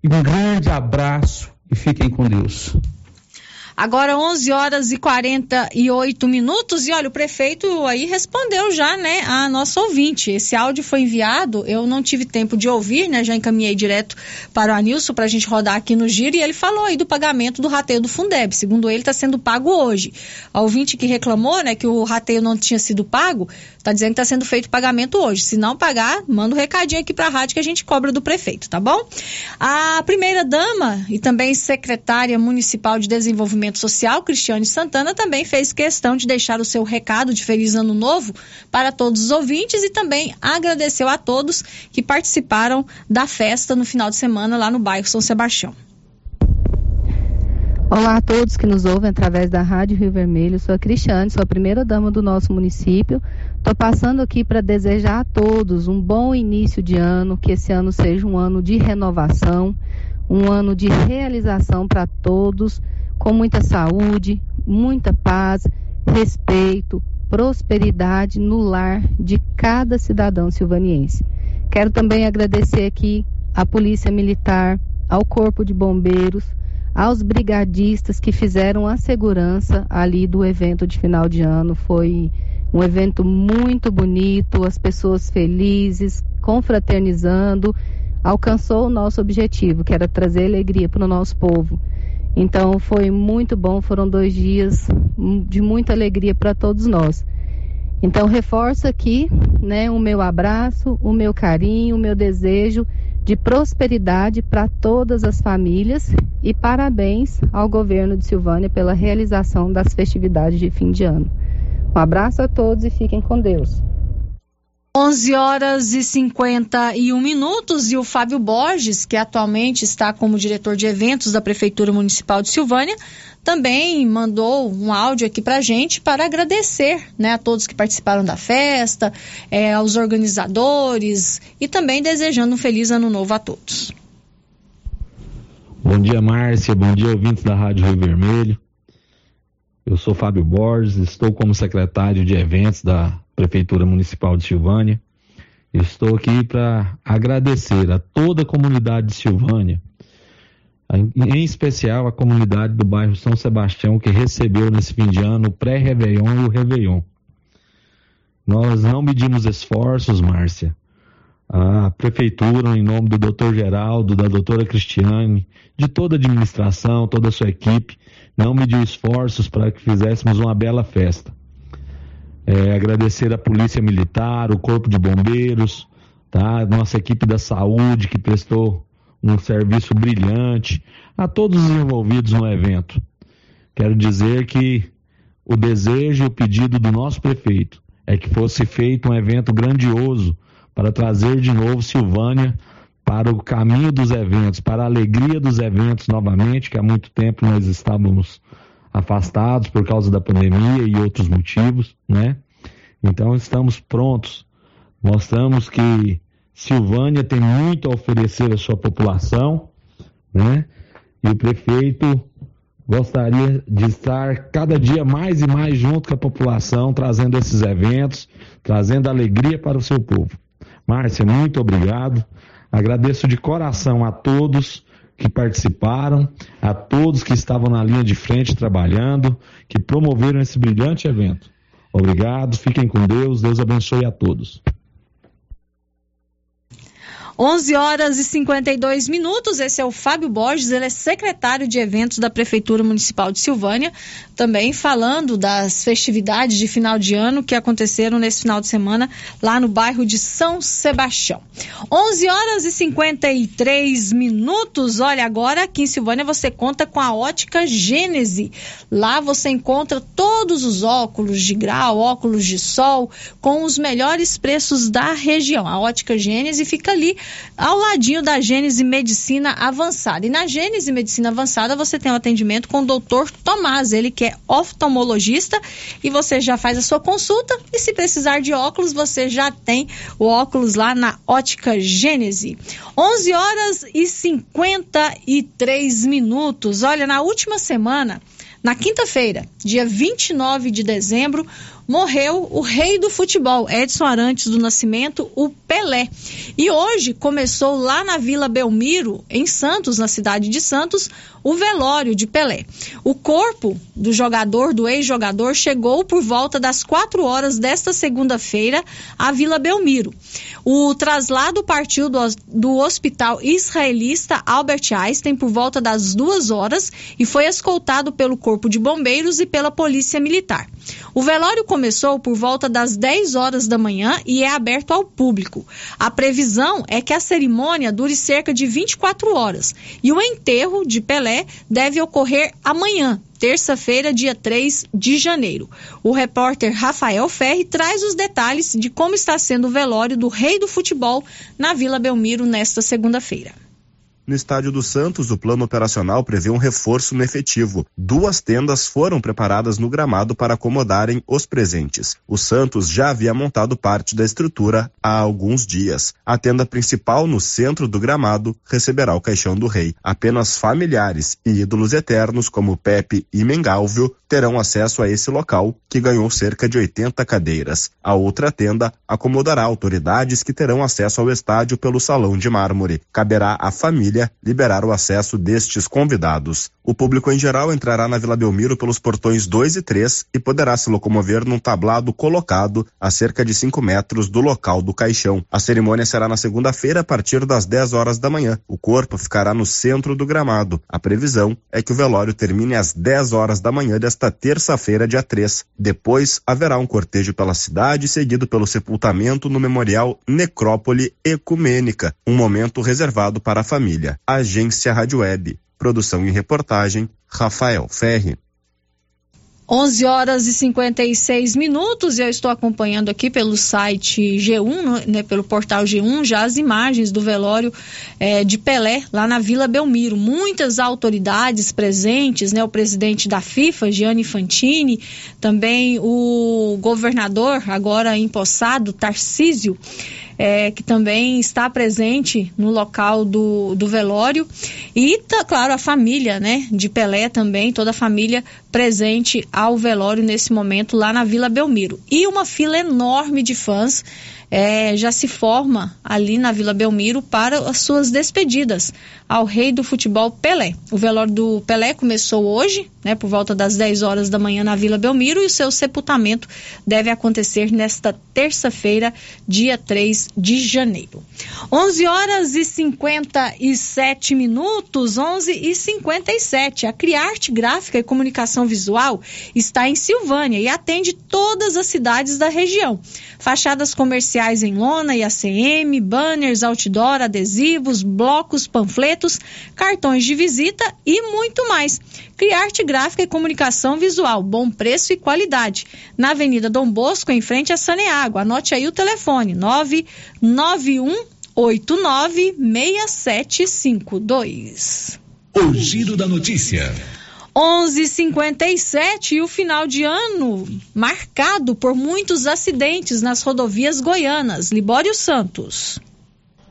e um grande abraço e fiquem com Deus. Agora 11 horas e 48 minutos e olha, o prefeito aí respondeu já, né, a nossa ouvinte. Esse áudio foi enviado, eu não tive tempo de ouvir, né, já encaminhei direto para o Anilson para a gente rodar aqui no giro e ele falou aí do pagamento do rateio do Fundeb. Segundo ele, está sendo pago hoje. A ouvinte que reclamou, né, que o rateio não tinha sido pago, está dizendo que está sendo feito o pagamento hoje. Se não pagar, manda um recadinho aqui para a rádio que a gente cobra do prefeito, tá bom? A primeira dama e também secretária municipal de desenvolvimento Social, Cristiane Santana, também fez questão de deixar o seu recado de Feliz Ano Novo para todos os ouvintes e também agradeceu a todos que participaram da festa no final de semana lá no bairro São Sebastião. Olá a todos que nos ouvem através da Rádio Rio Vermelho. Sou a Cristiane, sou a primeira dama do nosso município. Estou passando aqui para desejar a todos um bom início de ano, que esse ano seja um ano de renovação, um ano de realização para todos com muita saúde, muita paz, respeito, prosperidade no lar de cada cidadão silvaniense. Quero também agradecer aqui à Polícia Militar, ao Corpo de Bombeiros, aos brigadistas que fizeram a segurança ali do evento de final de ano. Foi um evento muito bonito, as pessoas felizes, confraternizando, alcançou o nosso objetivo, que era trazer alegria para o nosso povo. Então foi muito bom, foram dois dias de muita alegria para todos nós. Então reforço aqui, né, o meu abraço, o meu carinho, o meu desejo de prosperidade para todas as famílias e parabéns ao governo de Silvânia pela realização das festividades de fim de ano. Um abraço a todos e fiquem com Deus. 11 horas e 51 minutos e o Fábio Borges, que atualmente está como diretor de eventos da Prefeitura Municipal de Silvânia, também mandou um áudio aqui para gente para agradecer né, a todos que participaram da festa, é, aos organizadores e também desejando um feliz ano novo a todos. Bom dia, Márcia. Bom dia, ouvintes da Rádio Rio Vermelho. Eu sou Fábio Borges, estou como secretário de eventos da Prefeitura Municipal de Silvânia. Estou aqui para agradecer a toda a comunidade de Silvânia, em especial a comunidade do bairro São Sebastião, que recebeu nesse fim de ano o pré-Réveillon e o Réveillon. Nós não medimos esforços, Márcia. A Prefeitura, em nome do doutor Geraldo, da doutora Cristiane, de toda a administração, toda a sua equipe, não mediu esforços para que fizéssemos uma bela festa. É, agradecer a Polícia Militar, o Corpo de Bombeiros, tá? nossa equipe da saúde que prestou um serviço brilhante, a todos os envolvidos no evento. Quero dizer que o desejo e o pedido do nosso prefeito é que fosse feito um evento grandioso para trazer de novo Silvânia para o caminho dos eventos, para a alegria dos eventos novamente, que há muito tempo nós estávamos afastados por causa da pandemia e outros motivos, né? Então estamos prontos. Mostramos que Silvânia tem muito a oferecer à sua população, né? E o prefeito gostaria de estar cada dia mais e mais junto com a população, trazendo esses eventos, trazendo alegria para o seu povo. Márcia, muito obrigado. Agradeço de coração a todos que participaram, a todos que estavam na linha de frente trabalhando, que promoveram esse brilhante evento. Obrigado, fiquem com Deus, Deus abençoe a todos. 11 horas e 52 minutos. Esse é o Fábio Borges, ele é secretário de eventos da Prefeitura Municipal de Silvânia, também falando das festividades de final de ano que aconteceram nesse final de semana lá no bairro de São Sebastião. 11 horas e 53 minutos. Olha, agora aqui em Silvânia você conta com a Ótica Gênese. Lá você encontra todos os óculos de grau, óculos de sol, com os melhores preços da região. A Ótica Gênese fica ali ao ladinho da Gênese Medicina Avançada. E na Gênese Medicina Avançada você tem um atendimento com o doutor Tomás, ele que é oftalmologista, e você já faz a sua consulta. E se precisar de óculos, você já tem o óculos lá na Ótica Gênese. 11 horas e 53 minutos. Olha, na última semana. Na quinta-feira, dia 29 de dezembro, morreu o rei do futebol, Edson Arantes do Nascimento, o Pelé. E hoje começou lá na Vila Belmiro, em Santos, na cidade de Santos, o velório de Pelé. O corpo do jogador, do ex-jogador, chegou por volta das quatro horas desta segunda-feira à Vila Belmiro. O traslado partiu do, do hospital israelista Albert Einstein por volta das duas horas e foi escoltado pelo Corpo de Bombeiros e pela Polícia Militar. O velório começou por volta das 10 horas da manhã e é aberto ao público. A previsão é que a cerimônia dure cerca de 24 horas e o enterro de Pelé deve ocorrer amanhã, terça-feira, dia 3 de janeiro. O repórter Rafael Ferri traz os detalhes de como está sendo o velório do rei do futebol na Vila Belmiro nesta segunda-feira. No estádio do Santos, o plano operacional prevê um reforço no efetivo. Duas tendas foram preparadas no gramado para acomodarem os presentes. O Santos já havia montado parte da estrutura há alguns dias. A tenda principal, no centro do gramado, receberá o caixão do rei. Apenas familiares e ídolos eternos, como Pepe e Mengalvio, terão acesso a esse local, que ganhou cerca de 80 cadeiras. A outra tenda acomodará autoridades que terão acesso ao estádio pelo salão de mármore. Caberá à família liberar o acesso destes convidados. O público em geral entrará na Vila Belmiro pelos portões 2 e 3 e poderá se locomover num tablado colocado a cerca de 5 metros do local do caixão. A cerimônia será na segunda-feira a partir das 10 horas da manhã. O corpo ficará no centro do gramado. A previsão é que o velório termine às 10 horas da manhã desta terça-feira, dia 3. Depois haverá um cortejo pela cidade, seguido pelo sepultamento no Memorial Necrópole Ecumênica, um momento reservado para a família. Agência Rádio Web. Produção e reportagem, Rafael Ferri. 11 horas e 56 minutos. Eu estou acompanhando aqui pelo site G1, né, pelo portal G1, já as imagens do velório é, de Pelé lá na Vila Belmiro. Muitas autoridades presentes, né, o presidente da FIFA, Gianni Fantini, também o governador, agora empossado, Tarcísio é, que também está presente no local do, do velório. E, tá, claro, a família né, de Pelé também, toda a família presente ao velório nesse momento lá na Vila Belmiro. E uma fila enorme de fãs é, já se forma ali na Vila Belmiro para as suas despedidas ao rei do futebol Pelé. O velório do Pelé começou hoje, né, por volta das 10 horas da manhã na Vila Belmiro e o seu sepultamento deve acontecer nesta terça-feira, dia 3 de janeiro. 11 horas e 57 minutos, 11 e 57. A Criarte Gráfica e Comunicação Visual está em Silvânia e atende todas as cidades da região. Fachadas comerciais em lona e ACM, banners, outdoor, adesivos, blocos, panfletos, cartões de visita e muito mais. Criarte Gráfica e Comunicação Visual, bom preço e qualidade. Na Avenida Dom Bosco, em frente a Saneago. Anote aí o telefone: 991 896752. O Giro da Notícia. 11:57 e o final de ano marcado por muitos acidentes nas rodovias goianas. Libório Santos.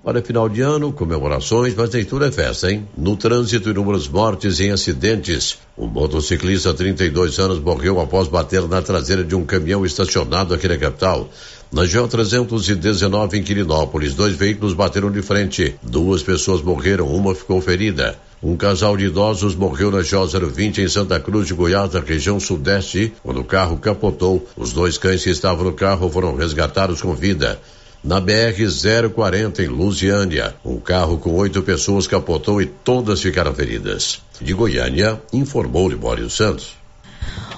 Para final de ano, comemorações, mas nem tudo é festa, hein? No trânsito, inúmeras mortes em acidentes. Um motociclista, 32 anos, morreu após bater na traseira de um caminhão estacionado aqui na capital. Na GO 319 em Quirinópolis, dois veículos bateram de frente. Duas pessoas morreram, uma ficou ferida. Um casal de idosos morreu na GO 020 em Santa Cruz de Goiás, na região sudeste, quando o carro capotou. Os dois cães que estavam no carro foram resgatados com vida. Na BR-040 em Lusiânia, um carro com oito pessoas capotou e todas ficaram feridas. De Goiânia, informou Libório Santos.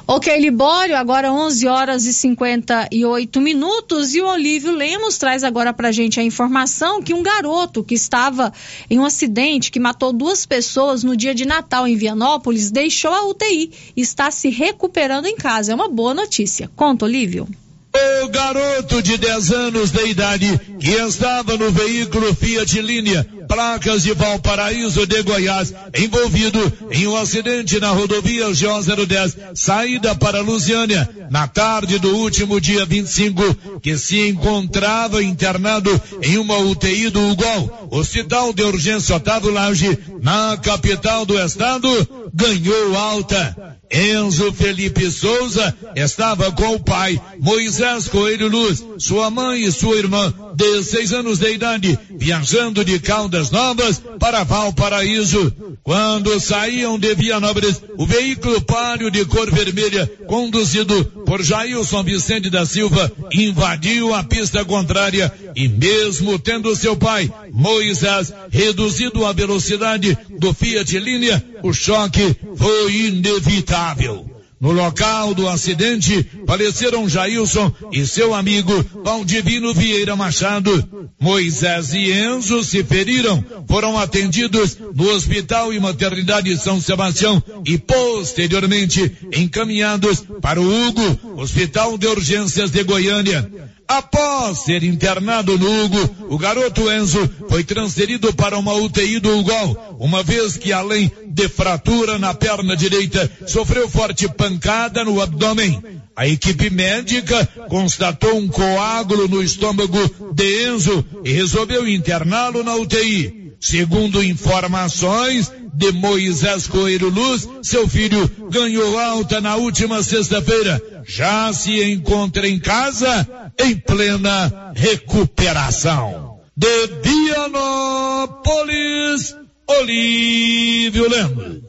Ok, Libório, agora 11 horas e 58 minutos e o Olívio Lemos traz agora pra gente a informação que um garoto que estava em um acidente que matou duas pessoas no dia de Natal em Vianópolis deixou a UTI e está se recuperando em casa. É uma boa notícia. Conta, Olívio. O garoto de 10 anos de idade que estava no veículo Fiat Linha, placas de Valparaíso de Goiás, envolvido em um acidente na rodovia G010, saída para Lusiânia, na tarde do último dia 25, que se encontrava internado em uma UTI do UGOL, Hospital de Urgência Otávio Lange, na capital do estado, ganhou alta. Enzo Felipe Souza estava com o pai, Moisés Coelho Luz, sua mãe e sua irmã, de seis anos de idade, viajando de Caldas Novas para Valparaíso. Quando saíam de Vianópolis, o veículo páreo de cor vermelha, conduzido por Jailson Vicente da Silva, invadiu a pista contrária e mesmo tendo seu pai, Moisés, reduzido a velocidade do Fiat Linha, o choque foi inevitável. No local do acidente, faleceram Jailson e seu amigo Valdivino Vieira Machado. Moisés e Enzo se feriram, foram atendidos no Hospital e Maternidade São Sebastião e posteriormente encaminhados para o Hugo, Hospital de Urgências de Goiânia. Após ser internado no Hugo, o garoto Enzo foi transferido para uma UTI do UGOL, uma vez que além de fratura na perna direita, sofreu forte pancada no abdômen. A equipe médica constatou um coágulo no estômago de Enzo e resolveu interná-lo na UTI. Segundo informações de Moisés Coelho Luz, seu filho ganhou alta na última sexta-feira. Já se encontra em casa em plena recuperação. De Vianópolis, Olívio Lemos.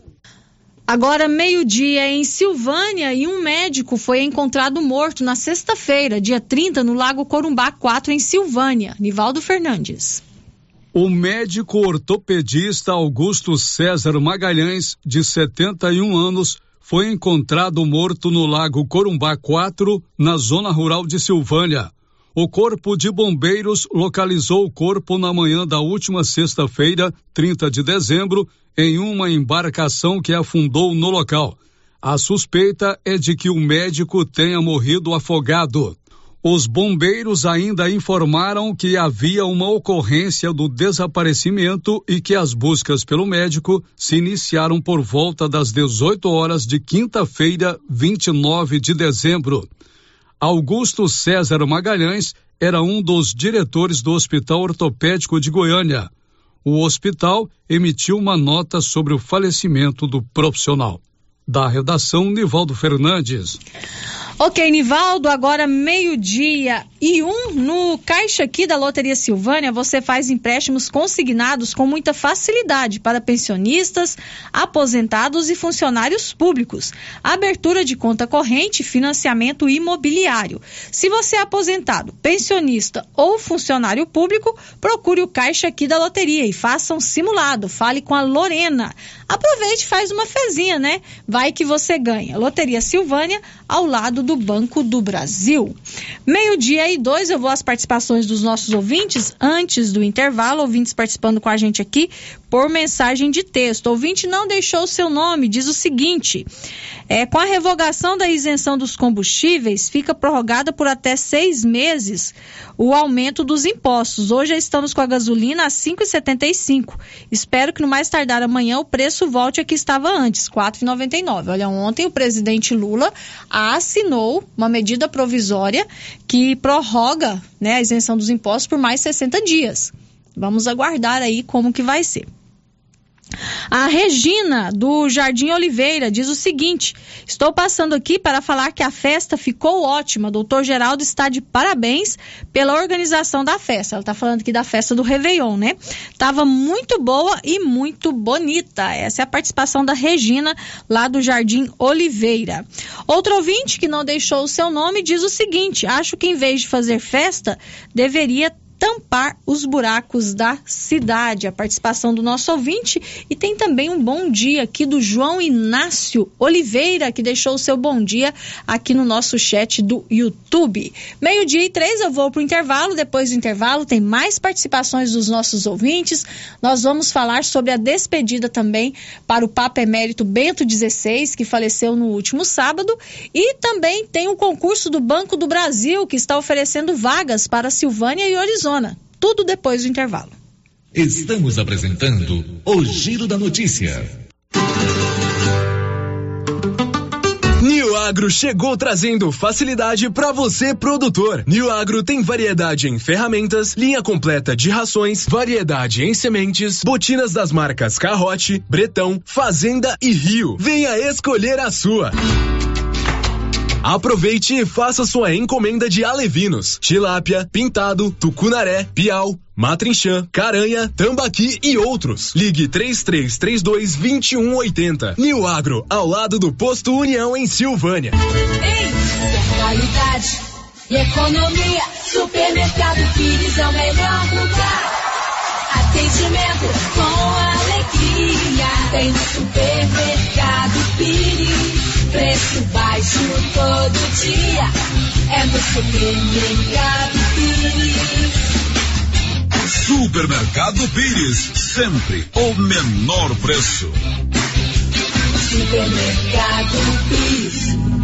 Agora, meio-dia em Silvânia e um médico foi encontrado morto na sexta-feira, dia 30, no Lago Corumbá 4, em Silvânia. Nivaldo Fernandes. O médico ortopedista Augusto César Magalhães, de 71 anos, foi encontrado morto no Lago Corumbá 4, na zona rural de Silvânia. O Corpo de Bombeiros localizou o corpo na manhã da última sexta-feira, 30 de dezembro, em uma embarcação que afundou no local. A suspeita é de que o médico tenha morrido afogado. Os bombeiros ainda informaram que havia uma ocorrência do desaparecimento e que as buscas pelo médico se iniciaram por volta das 18 horas de quinta-feira, 29 de dezembro. Augusto César Magalhães era um dos diretores do Hospital Ortopédico de Goiânia. O hospital emitiu uma nota sobre o falecimento do profissional. Da redação, Nivaldo Fernandes. Ok, Nivaldo, agora meio-dia e um no caixa aqui da Loteria Silvânia, você faz empréstimos consignados com muita facilidade para pensionistas, aposentados e funcionários públicos. Abertura de conta corrente, financiamento imobiliário. Se você é aposentado, pensionista ou funcionário público, procure o caixa aqui da Loteria e faça um simulado. Fale com a Lorena. Aproveite e faz uma fezinha, né? Vai que você ganha. Loteria Silvânia, ao lado do Banco do Brasil. Meio-dia e dois, eu vou às participações dos nossos ouvintes antes do intervalo, ouvintes participando com a gente aqui por mensagem de texto. O ouvinte não deixou o seu nome, diz o seguinte: é, com a revogação da isenção dos combustíveis, fica prorrogada por até seis meses o aumento dos impostos. Hoje já estamos com a gasolina a 5,75. Espero que no mais tardar amanhã o preço volte a que estava antes, 4,99. Olha, ontem o presidente Lula assinou uma medida provisória que prorroga né, a isenção dos impostos por mais 60 dias. Vamos aguardar aí como que vai ser. A Regina, do Jardim Oliveira, diz o seguinte: Estou passando aqui para falar que a festa ficou ótima. Doutor Geraldo está de parabéns pela organização da festa. Ela está falando aqui da festa do Réveillon, né? Tava muito boa e muito bonita. Essa é a participação da Regina, lá do Jardim Oliveira. Outro ouvinte que não deixou o seu nome diz o seguinte: Acho que em vez de fazer festa, deveria tampar os buracos da cidade. A participação do nosso ouvinte e tem também um bom dia aqui do João Inácio Oliveira, que deixou o seu bom dia aqui no nosso chat do YouTube. Meio-dia e três, eu vou para o intervalo. Depois do intervalo, tem mais participações dos nossos ouvintes. Nós vamos falar sobre a despedida também para o Papa Emérito Bento XVI, que faleceu no último sábado. E também tem o concurso do Banco do Brasil, que está oferecendo vagas para Silvânia e Arizona. Tudo depois do intervalo. Estamos apresentando o Giro da Notícia. New Agro chegou trazendo facilidade para você, produtor. New Agro tem variedade em ferramentas, linha completa de rações, variedade em sementes, botinas das marcas Carrote, Bretão, Fazenda e Rio. Venha escolher a sua. Aproveite e faça sua encomenda de alevinos, tilápia, pintado, tucunaré, piau, matrinchã, caranha, tambaqui e outros. Ligue 3332 2180. New Agro, ao lado do Posto União em Silvânia. Qualidade e economia. Supermercado Pires é o melhor lugar. Atendimento com alegria. Tem no supermercado Pires. Preço baixo todo dia. É no supermercado Pires. Supermercado Pires, sempre o menor preço. Supermercado Pires.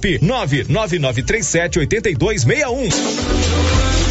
WhatsApp 999378261.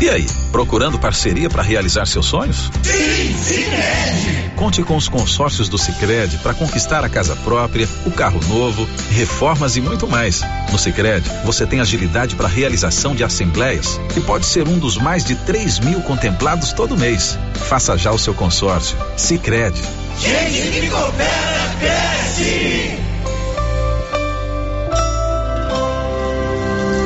E aí, procurando parceria para realizar seus sonhos? Sim. Conte com os consórcios do Sicredi para conquistar a casa própria, o carro novo, reformas e muito mais. No Sicredi, você tem agilidade para realização de assembleias e pode ser um dos mais de 3 mil contemplados todo mês. Faça já o seu consórcio. Sicredi. Gente que coopera, cresce.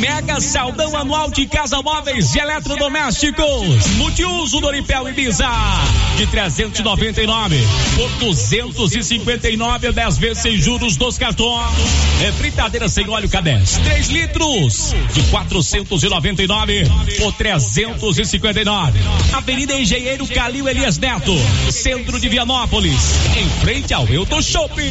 Mega Saldão Anual de Casa Móveis e Eletrodomésticos. Multiuso Doripel Ibiza. De 399 por 259 10 vezes sem juros dos cartões. É fritadeira sem óleo K10. 3 litros. De 499 por 359. Avenida Engenheiro Calil Elias Neto. Centro de Vianópolis. Em frente ao Euto Shopping.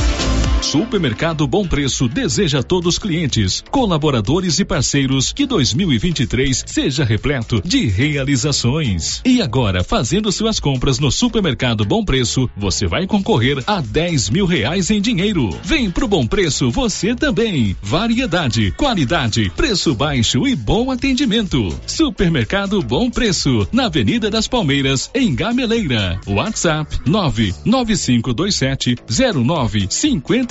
Supermercado Bom Preço deseja a todos os clientes, colaboradores e parceiros que 2023 seja repleto de realizações. E agora, fazendo suas compras no Supermercado Bom Preço, você vai concorrer a 10 mil reais em dinheiro. Vem pro Bom Preço você também. Variedade, qualidade, preço baixo e bom atendimento. Supermercado Bom Preço, na Avenida das Palmeiras, em Gameleira. WhatsApp 99527 0950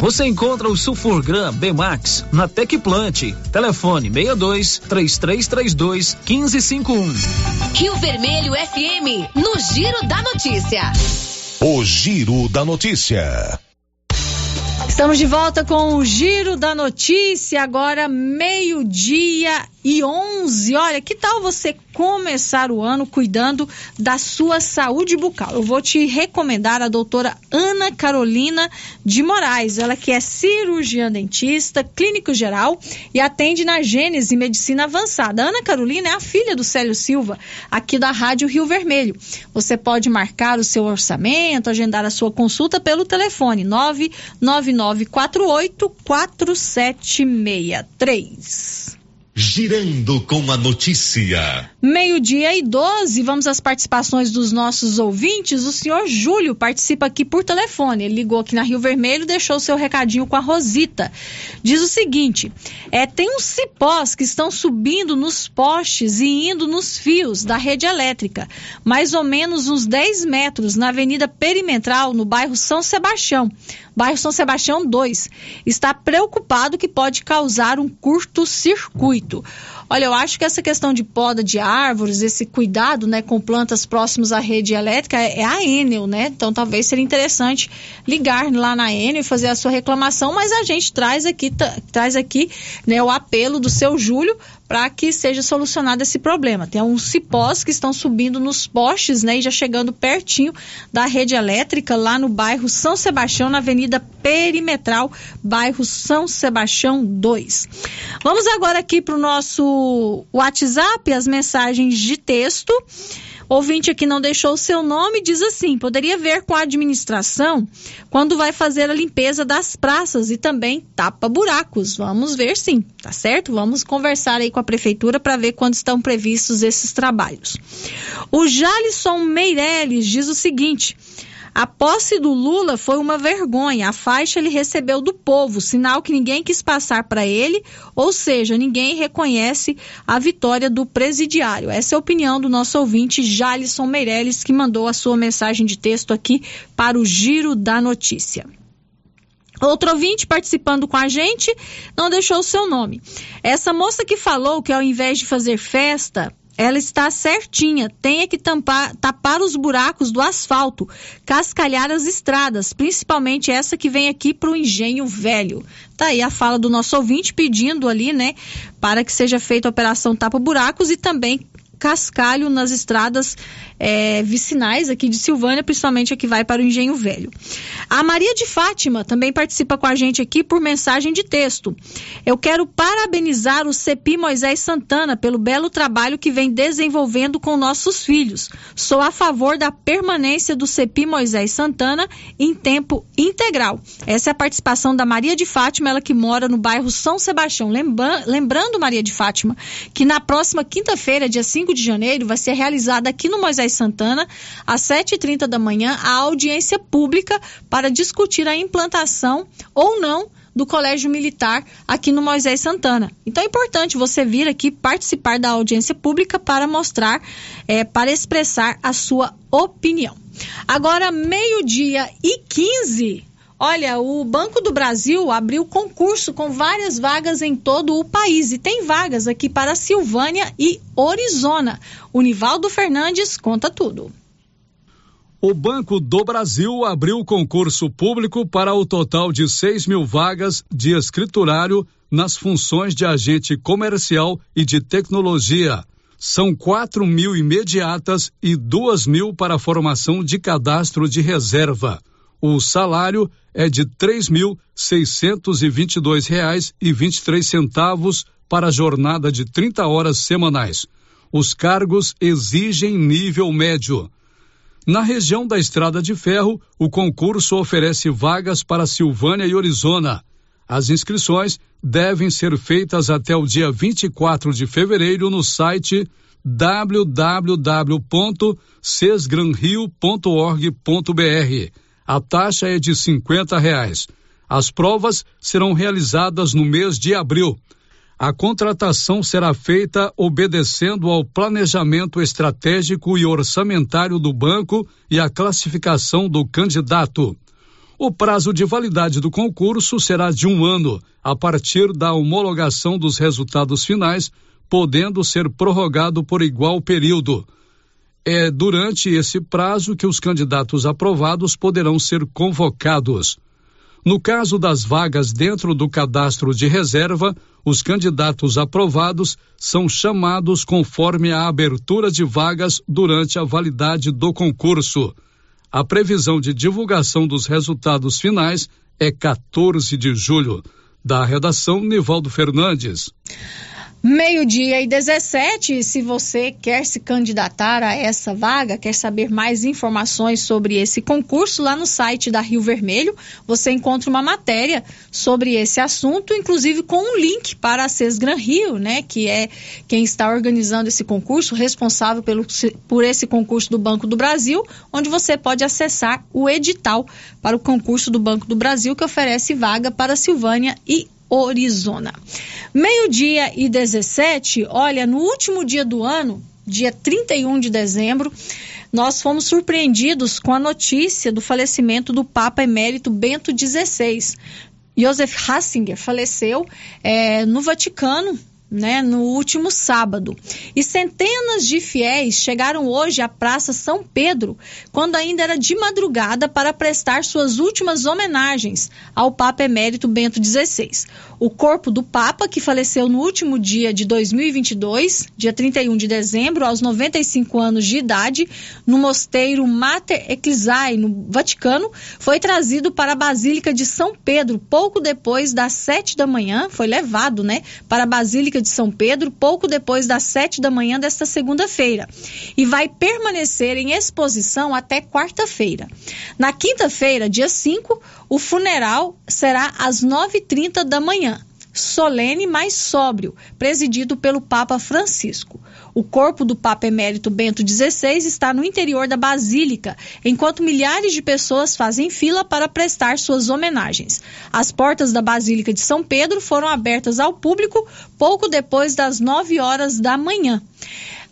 Você encontra o Sulfurgram Bemax na Tecplant. Telefone 62 3332 1551. Rio Vermelho FM, no Giro da Notícia. O Giro da Notícia. Estamos de volta com o Giro da Notícia, agora meio-dia e 11. Olha, que tal você começar o ano cuidando da sua saúde bucal? Eu vou te recomendar a doutora Ana Carolina de Moraes. Ela que é cirurgiã dentista, clínico geral e atende na Gênese Medicina Avançada. Ana Carolina é a filha do Célio Silva, aqui da Rádio Rio Vermelho. Você pode marcar o seu orçamento, agendar a sua consulta pelo telefone 99948 4763. Girando com a notícia. Meio-dia e 12, vamos às participações dos nossos ouvintes. O senhor Júlio participa aqui por telefone. Ele ligou aqui na Rio Vermelho, deixou seu recadinho com a Rosita. Diz o seguinte: é, tem uns cipós que estão subindo nos postes e indo nos fios da rede elétrica, mais ou menos uns 10 metros na Avenida Perimetral, no bairro São Sebastião. Bairro São Sebastião 2, está preocupado que pode causar um curto-circuito. Olha, eu acho que essa questão de poda de árvores, esse cuidado né, com plantas próximas à rede elétrica é, a Enel, né? Então talvez seria interessante ligar lá na Enel e fazer a sua reclamação, mas a gente traz aqui, traz aqui né, o apelo do seu Júlio para que seja solucionado esse problema. Tem uns cipós que estão subindo nos postes, né, e já chegando pertinho da rede elétrica lá no bairro São Sebastião, na Avenida Perimetral, bairro São Sebastião 2. Vamos agora aqui para o nosso WhatsApp, as mensagens de texto. Ouvinte aqui não deixou o seu nome, diz assim: poderia ver com a administração quando vai fazer a limpeza das praças e também tapa buracos. Vamos ver sim, tá certo? Vamos conversar aí com a prefeitura para ver quando estão previstos esses trabalhos. O Jalisson Meirelles diz o seguinte: a posse do Lula foi uma vergonha. A faixa ele recebeu do povo, sinal que ninguém quis passar para ele, ou seja, ninguém reconhece a vitória do presidiário. Essa é a opinião do nosso ouvinte Jalisson Meirelles, que mandou a sua mensagem de texto aqui para o Giro da Notícia. Outro ouvinte participando com a gente não deixou o seu nome. Essa moça que falou que ao invés de fazer festa, ela está certinha. Tem que tampar, tapar os buracos do asfalto, cascalhar as estradas, principalmente essa que vem aqui para o Engenho Velho. Tá aí a fala do nosso ouvinte pedindo ali, né, para que seja feita a operação tapa buracos e também cascalho nas estradas é, vicinais aqui de Silvânia, principalmente a que vai para o Engenho Velho. A Maria de Fátima também participa com a gente aqui por mensagem de texto. Eu quero parabenizar o CEPI Moisés Santana pelo belo trabalho que vem desenvolvendo com nossos filhos. Sou a favor da permanência do CEPI Moisés Santana em tempo integral. Essa é a participação da Maria de Fátima, ela que mora no bairro São Sebastião. Lembra lembrando, Maria de Fátima, que na próxima quinta-feira, dia 5 de janeiro, vai ser realizada aqui no Moisés Santana, às 7h30 da manhã, a audiência pública para discutir a implantação ou não do Colégio Militar aqui no Moisés Santana. Então é importante você vir aqui participar da audiência pública para mostrar, é, para expressar a sua opinião. Agora, meio-dia e 15. Olha, o Banco do Brasil abriu concurso com várias vagas em todo o país e tem vagas aqui para Silvânia e Orizona. O Nivaldo Fernandes conta tudo. O Banco do Brasil abriu concurso público para o total de 6 mil vagas de escriturário nas funções de agente comercial e de tecnologia. São 4 mil imediatas e 2 mil para formação de cadastro de reserva. O salário é de R$ 3.622,23 para a jornada de 30 horas semanais. Os cargos exigem nível médio. Na região da Estrada de Ferro, o concurso oferece vagas para Silvânia e Orizona. As inscrições devem ser feitas até o dia 24 de fevereiro no site www.sesgranrio.org.br a taxa é de cinquenta reais. As provas serão realizadas no mês de abril. A contratação será feita obedecendo ao planejamento estratégico e orçamentário do banco e à classificação do candidato. O prazo de validade do concurso será de um ano, a partir da homologação dos resultados finais, podendo ser prorrogado por igual período é durante esse prazo que os candidatos aprovados poderão ser convocados. No caso das vagas dentro do cadastro de reserva, os candidatos aprovados são chamados conforme a abertura de vagas durante a validade do concurso. A previsão de divulgação dos resultados finais é 14 de julho. Da redação, Nivaldo Fernandes. Meio-dia e 17, se você quer se candidatar a essa vaga, quer saber mais informações sobre esse concurso, lá no site da Rio Vermelho, você encontra uma matéria sobre esse assunto, inclusive com um link para a Sesgran Rio, né, que é quem está organizando esse concurso, responsável pelo, por esse concurso do Banco do Brasil, onde você pode acessar o edital para o concurso do Banco do Brasil, que oferece vaga para Silvânia e Orizona. Meio-dia e 17, olha, no último dia do ano, dia 31 de dezembro, nós fomos surpreendidos com a notícia do falecimento do Papa Emérito Bento XVI. Joseph Ratzinger faleceu é, no Vaticano né, no último sábado. E centenas de fiéis chegaram hoje à Praça São Pedro, quando ainda era de madrugada, para prestar suas últimas homenagens ao Papa Emérito Bento XVI. O corpo do Papa, que faleceu no último dia de 2022, dia 31 de dezembro, aos 95 anos de idade, no mosteiro Mater Ecclesiae, no Vaticano, foi trazido para a Basílica de São Pedro pouco depois das sete da manhã, foi levado, né, para a Basílica de São Pedro pouco depois das sete da manhã desta segunda-feira e vai permanecer em exposição até quarta-feira. Na quinta-feira, dia 5, o funeral será às 9h30 da manhã solene, mas sóbrio, presidido pelo Papa Francisco. O corpo do Papa Emérito Bento XVI está no interior da Basílica, enquanto milhares de pessoas fazem fila para prestar suas homenagens. As portas da Basílica de São Pedro foram abertas ao público pouco depois das 9 horas da manhã.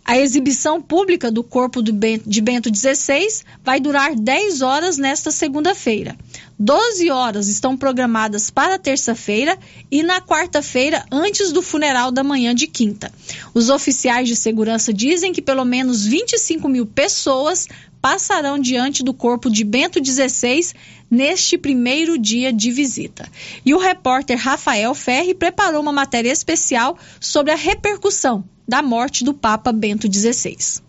A exibição pública do corpo de Bento XVI vai durar 10 horas nesta segunda-feira. 12 horas estão programadas para terça-feira e na quarta-feira, antes do funeral da manhã de quinta. Os oficiais de segurança dizem que pelo menos 25 mil pessoas passarão diante do corpo de Bento XVI neste primeiro dia de visita. E o repórter Rafael Ferri preparou uma matéria especial sobre a repercussão da morte do Papa Bento XVI.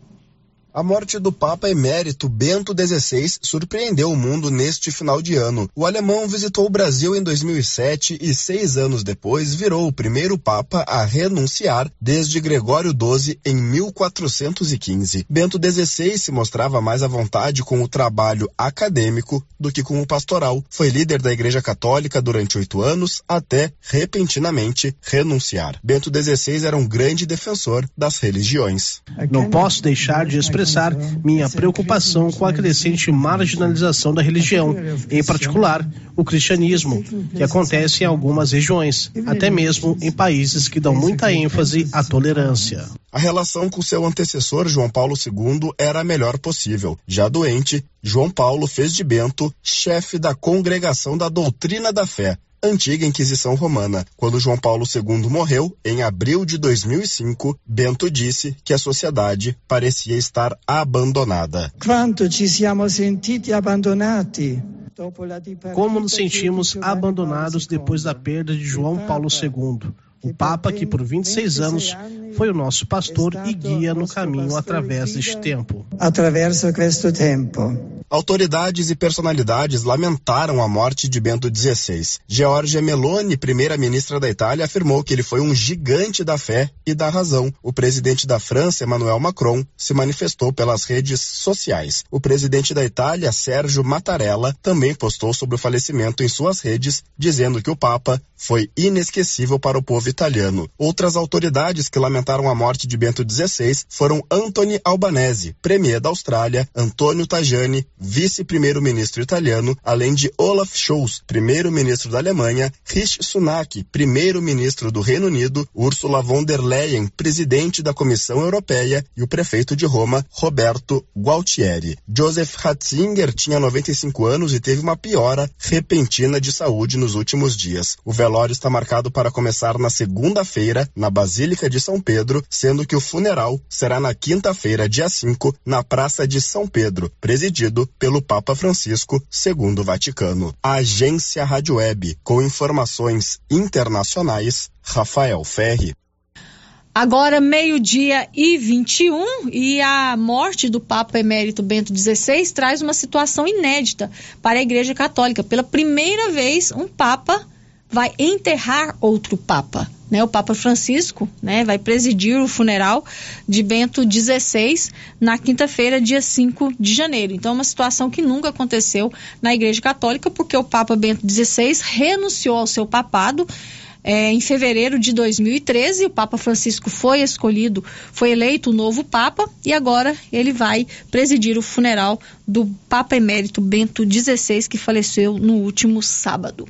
A morte do Papa Emérito Bento XVI surpreendeu o mundo neste final de ano. O alemão visitou o Brasil em 2007 e seis anos depois virou o primeiro Papa a renunciar desde Gregório XII em 1415. Bento XVI se mostrava mais à vontade com o trabalho acadêmico do que com o pastoral. Foi líder da Igreja Católica durante oito anos até, repentinamente, renunciar. Bento XVI era um grande defensor das religiões. Não posso deixar de expressar expressar minha preocupação com a crescente marginalização da religião, em particular o cristianismo, que acontece em algumas regiões, até mesmo em países que dão muita ênfase à tolerância. A relação com seu antecessor João Paulo II era a melhor possível. Já doente, João Paulo fez de Bento chefe da Congregação da Doutrina da Fé, antiga Inquisição Romana. Quando João Paulo II morreu, em abril de 2005, Bento disse que a sociedade parecia estar abandonada. Quanto ci siamo sentiti abbandonati? Como nos sentimos abandonados depois da perda de João Paulo II, o Papa que por 26 anos foi o nosso pastor e guia no caminho através deste tempo. Autoridades e personalidades lamentaram a morte de Bento XVI. Giorgia Meloni, primeira-ministra da Itália, afirmou que ele foi um gigante da fé e da razão. O presidente da França, Emmanuel Macron, se manifestou pelas redes sociais. O presidente da Itália, Sérgio Mattarella, também postou sobre o falecimento em suas redes, dizendo que o Papa foi inesquecível para o povo italiano. Outras autoridades que lamentaram a morte de Bento XVI foram Anthony Albanese, premier da Austrália, Antonio Tajani, vice-primeiro-ministro italiano, além de Olaf Scholz, primeiro-ministro da Alemanha, Rishi Sunak, primeiro-ministro do Reino Unido, Ursula von der Leyen, presidente da Comissão Europeia, e o prefeito de Roma, Roberto Gualtieri. Joseph Ratzinger tinha 95 anos e teve uma piora repentina de saúde nos últimos dias. O velório está marcado para começar na segunda-feira, na Basílica de São Pedro, sendo que o funeral será na quinta-feira, dia 5, na Praça de São Pedro, presidido pelo Papa Francisco, segundo o Vaticano. A agência Rádio Web, com informações internacionais, Rafael Ferri. Agora, meio-dia e 21, e a morte do Papa Emérito Bento XVI traz uma situação inédita para a Igreja Católica. Pela primeira vez, um Papa vai enterrar outro Papa. Né, o Papa Francisco né, vai presidir o funeral de Bento XVI na quinta-feira, dia 5 de janeiro. Então, é uma situação que nunca aconteceu na Igreja Católica, porque o Papa Bento XVI renunciou ao seu papado é, em fevereiro de 2013. O Papa Francisco foi escolhido, foi eleito o novo Papa e agora ele vai presidir o funeral do Papa Emérito Bento XVI, que faleceu no último sábado.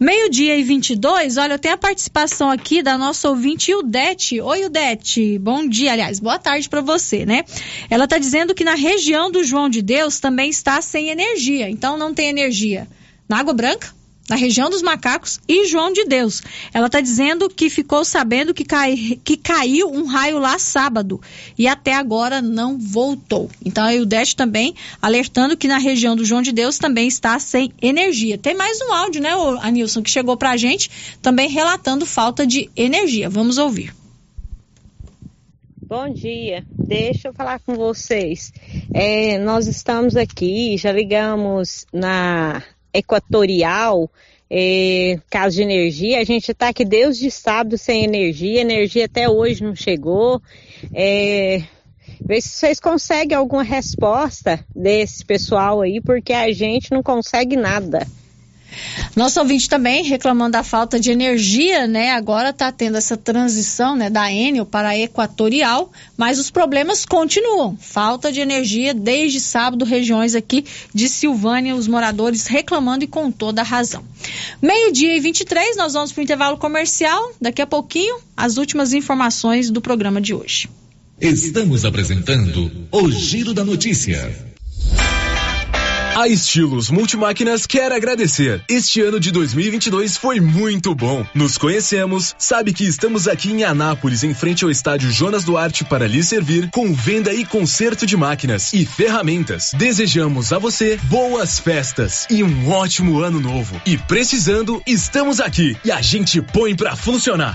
Meio-dia e 22, olha, tem a participação aqui da nossa ouvinte Ildete. Oi, Ildete, bom dia, aliás, boa tarde para você, né? Ela está dizendo que na região do João de Deus também está sem energia, então não tem energia na Água Branca, na região dos macacos e João de Deus. Ela está dizendo que ficou sabendo que, cai, que caiu um raio lá sábado e até agora não voltou. Então a Ildete também alertando que na região do João de Deus também está sem energia. Tem mais um áudio, né, Anilson, que chegou para a gente também relatando falta de energia. Vamos ouvir. Bom dia, deixa eu falar com vocês. É, nós estamos aqui, já ligamos na equatorial, é, caso de energia, a gente está aqui desde de sábado sem energia, energia até hoje não chegou. É, ver se vocês conseguem alguma resposta desse pessoal aí, porque a gente não consegue nada. Nosso ouvinte também reclamando da falta de energia, né? Agora está tendo essa transição, né, da Enel para a Equatorial, mas os problemas continuam. Falta de energia desde sábado, regiões aqui de Silvânia, os moradores reclamando e com toda a razão. Meio-dia e 23, nós vamos para o intervalo comercial. Daqui a pouquinho, as últimas informações do programa de hoje. Estamos apresentando o Giro da Notícia. A Estilos Multimáquinas quer agradecer. Este ano de 2022 foi muito bom. Nos conhecemos, sabe que estamos aqui em Anápolis, em frente ao estádio Jonas Duarte, para lhe servir com venda e conserto de máquinas e ferramentas. Desejamos a você boas festas e um ótimo ano novo. E precisando, estamos aqui e a gente põe para funcionar.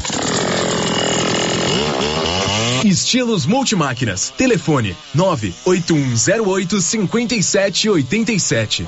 Estilos Multimáquinas. Telefone 98108 5787.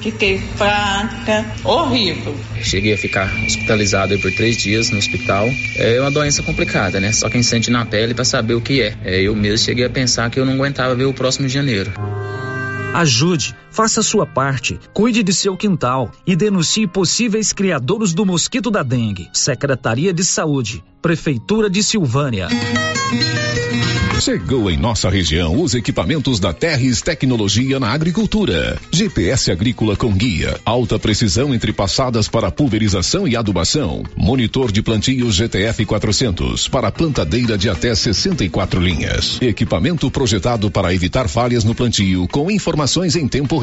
fiquei fraca, horrível. Cheguei a ficar hospitalizado por três dias no hospital. É uma doença complicada, né? Só quem sente na pele para saber o que é. é. Eu mesmo cheguei a pensar que eu não aguentava ver o próximo janeiro. Ajude, faça sua parte, cuide de seu quintal e denuncie possíveis criadores do mosquito da dengue. Secretaria de Saúde, Prefeitura de Silvânia. Chegou em nossa região os equipamentos da Terres Tecnologia na Agricultura. GPS agrícola com guia, alta precisão entre passadas para pulverização e adubação. Monitor de plantio GTF 400 para plantadeira de até 64 linhas. Equipamento projetado para evitar falhas no plantio com informações em tempo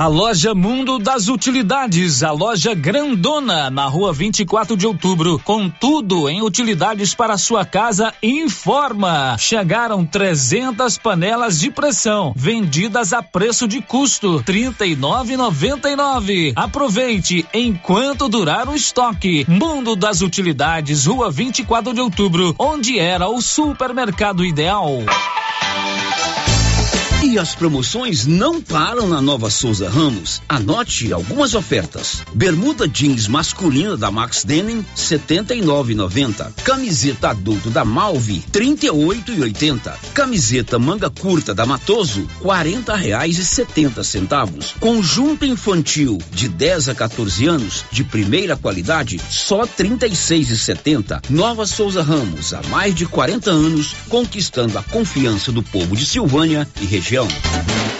A loja Mundo das Utilidades, a loja grandona na rua 24 de outubro, com tudo em utilidades para sua casa, informa. Chegaram 300 panelas de pressão, vendidas a preço de custo, R$ 39,99. Aproveite enquanto durar o estoque. Mundo das Utilidades, rua 24 de outubro, onde era o supermercado ideal. E as promoções não param na Nova Souza Ramos. Anote algumas ofertas. Bermuda jeans masculina da Max Denim, 79,90. Camiseta adulto da Malve, 38,80. Camiseta manga curta da Matoso, 40 reais e 70 centavos. Conjunto infantil de 10 a 14 anos, de primeira qualidade, só 36,70. Nova Souza Ramos, há mais de 40 anos, conquistando a confiança do povo de Silvânia e região região.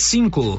cinco.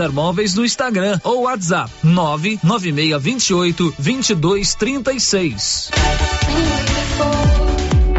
César Móveis no Instagram ou WhatsApp 99628 2236.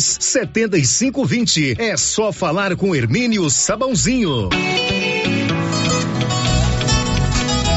setenta e cinco vinte. É só falar com Hermínio Sabãozinho.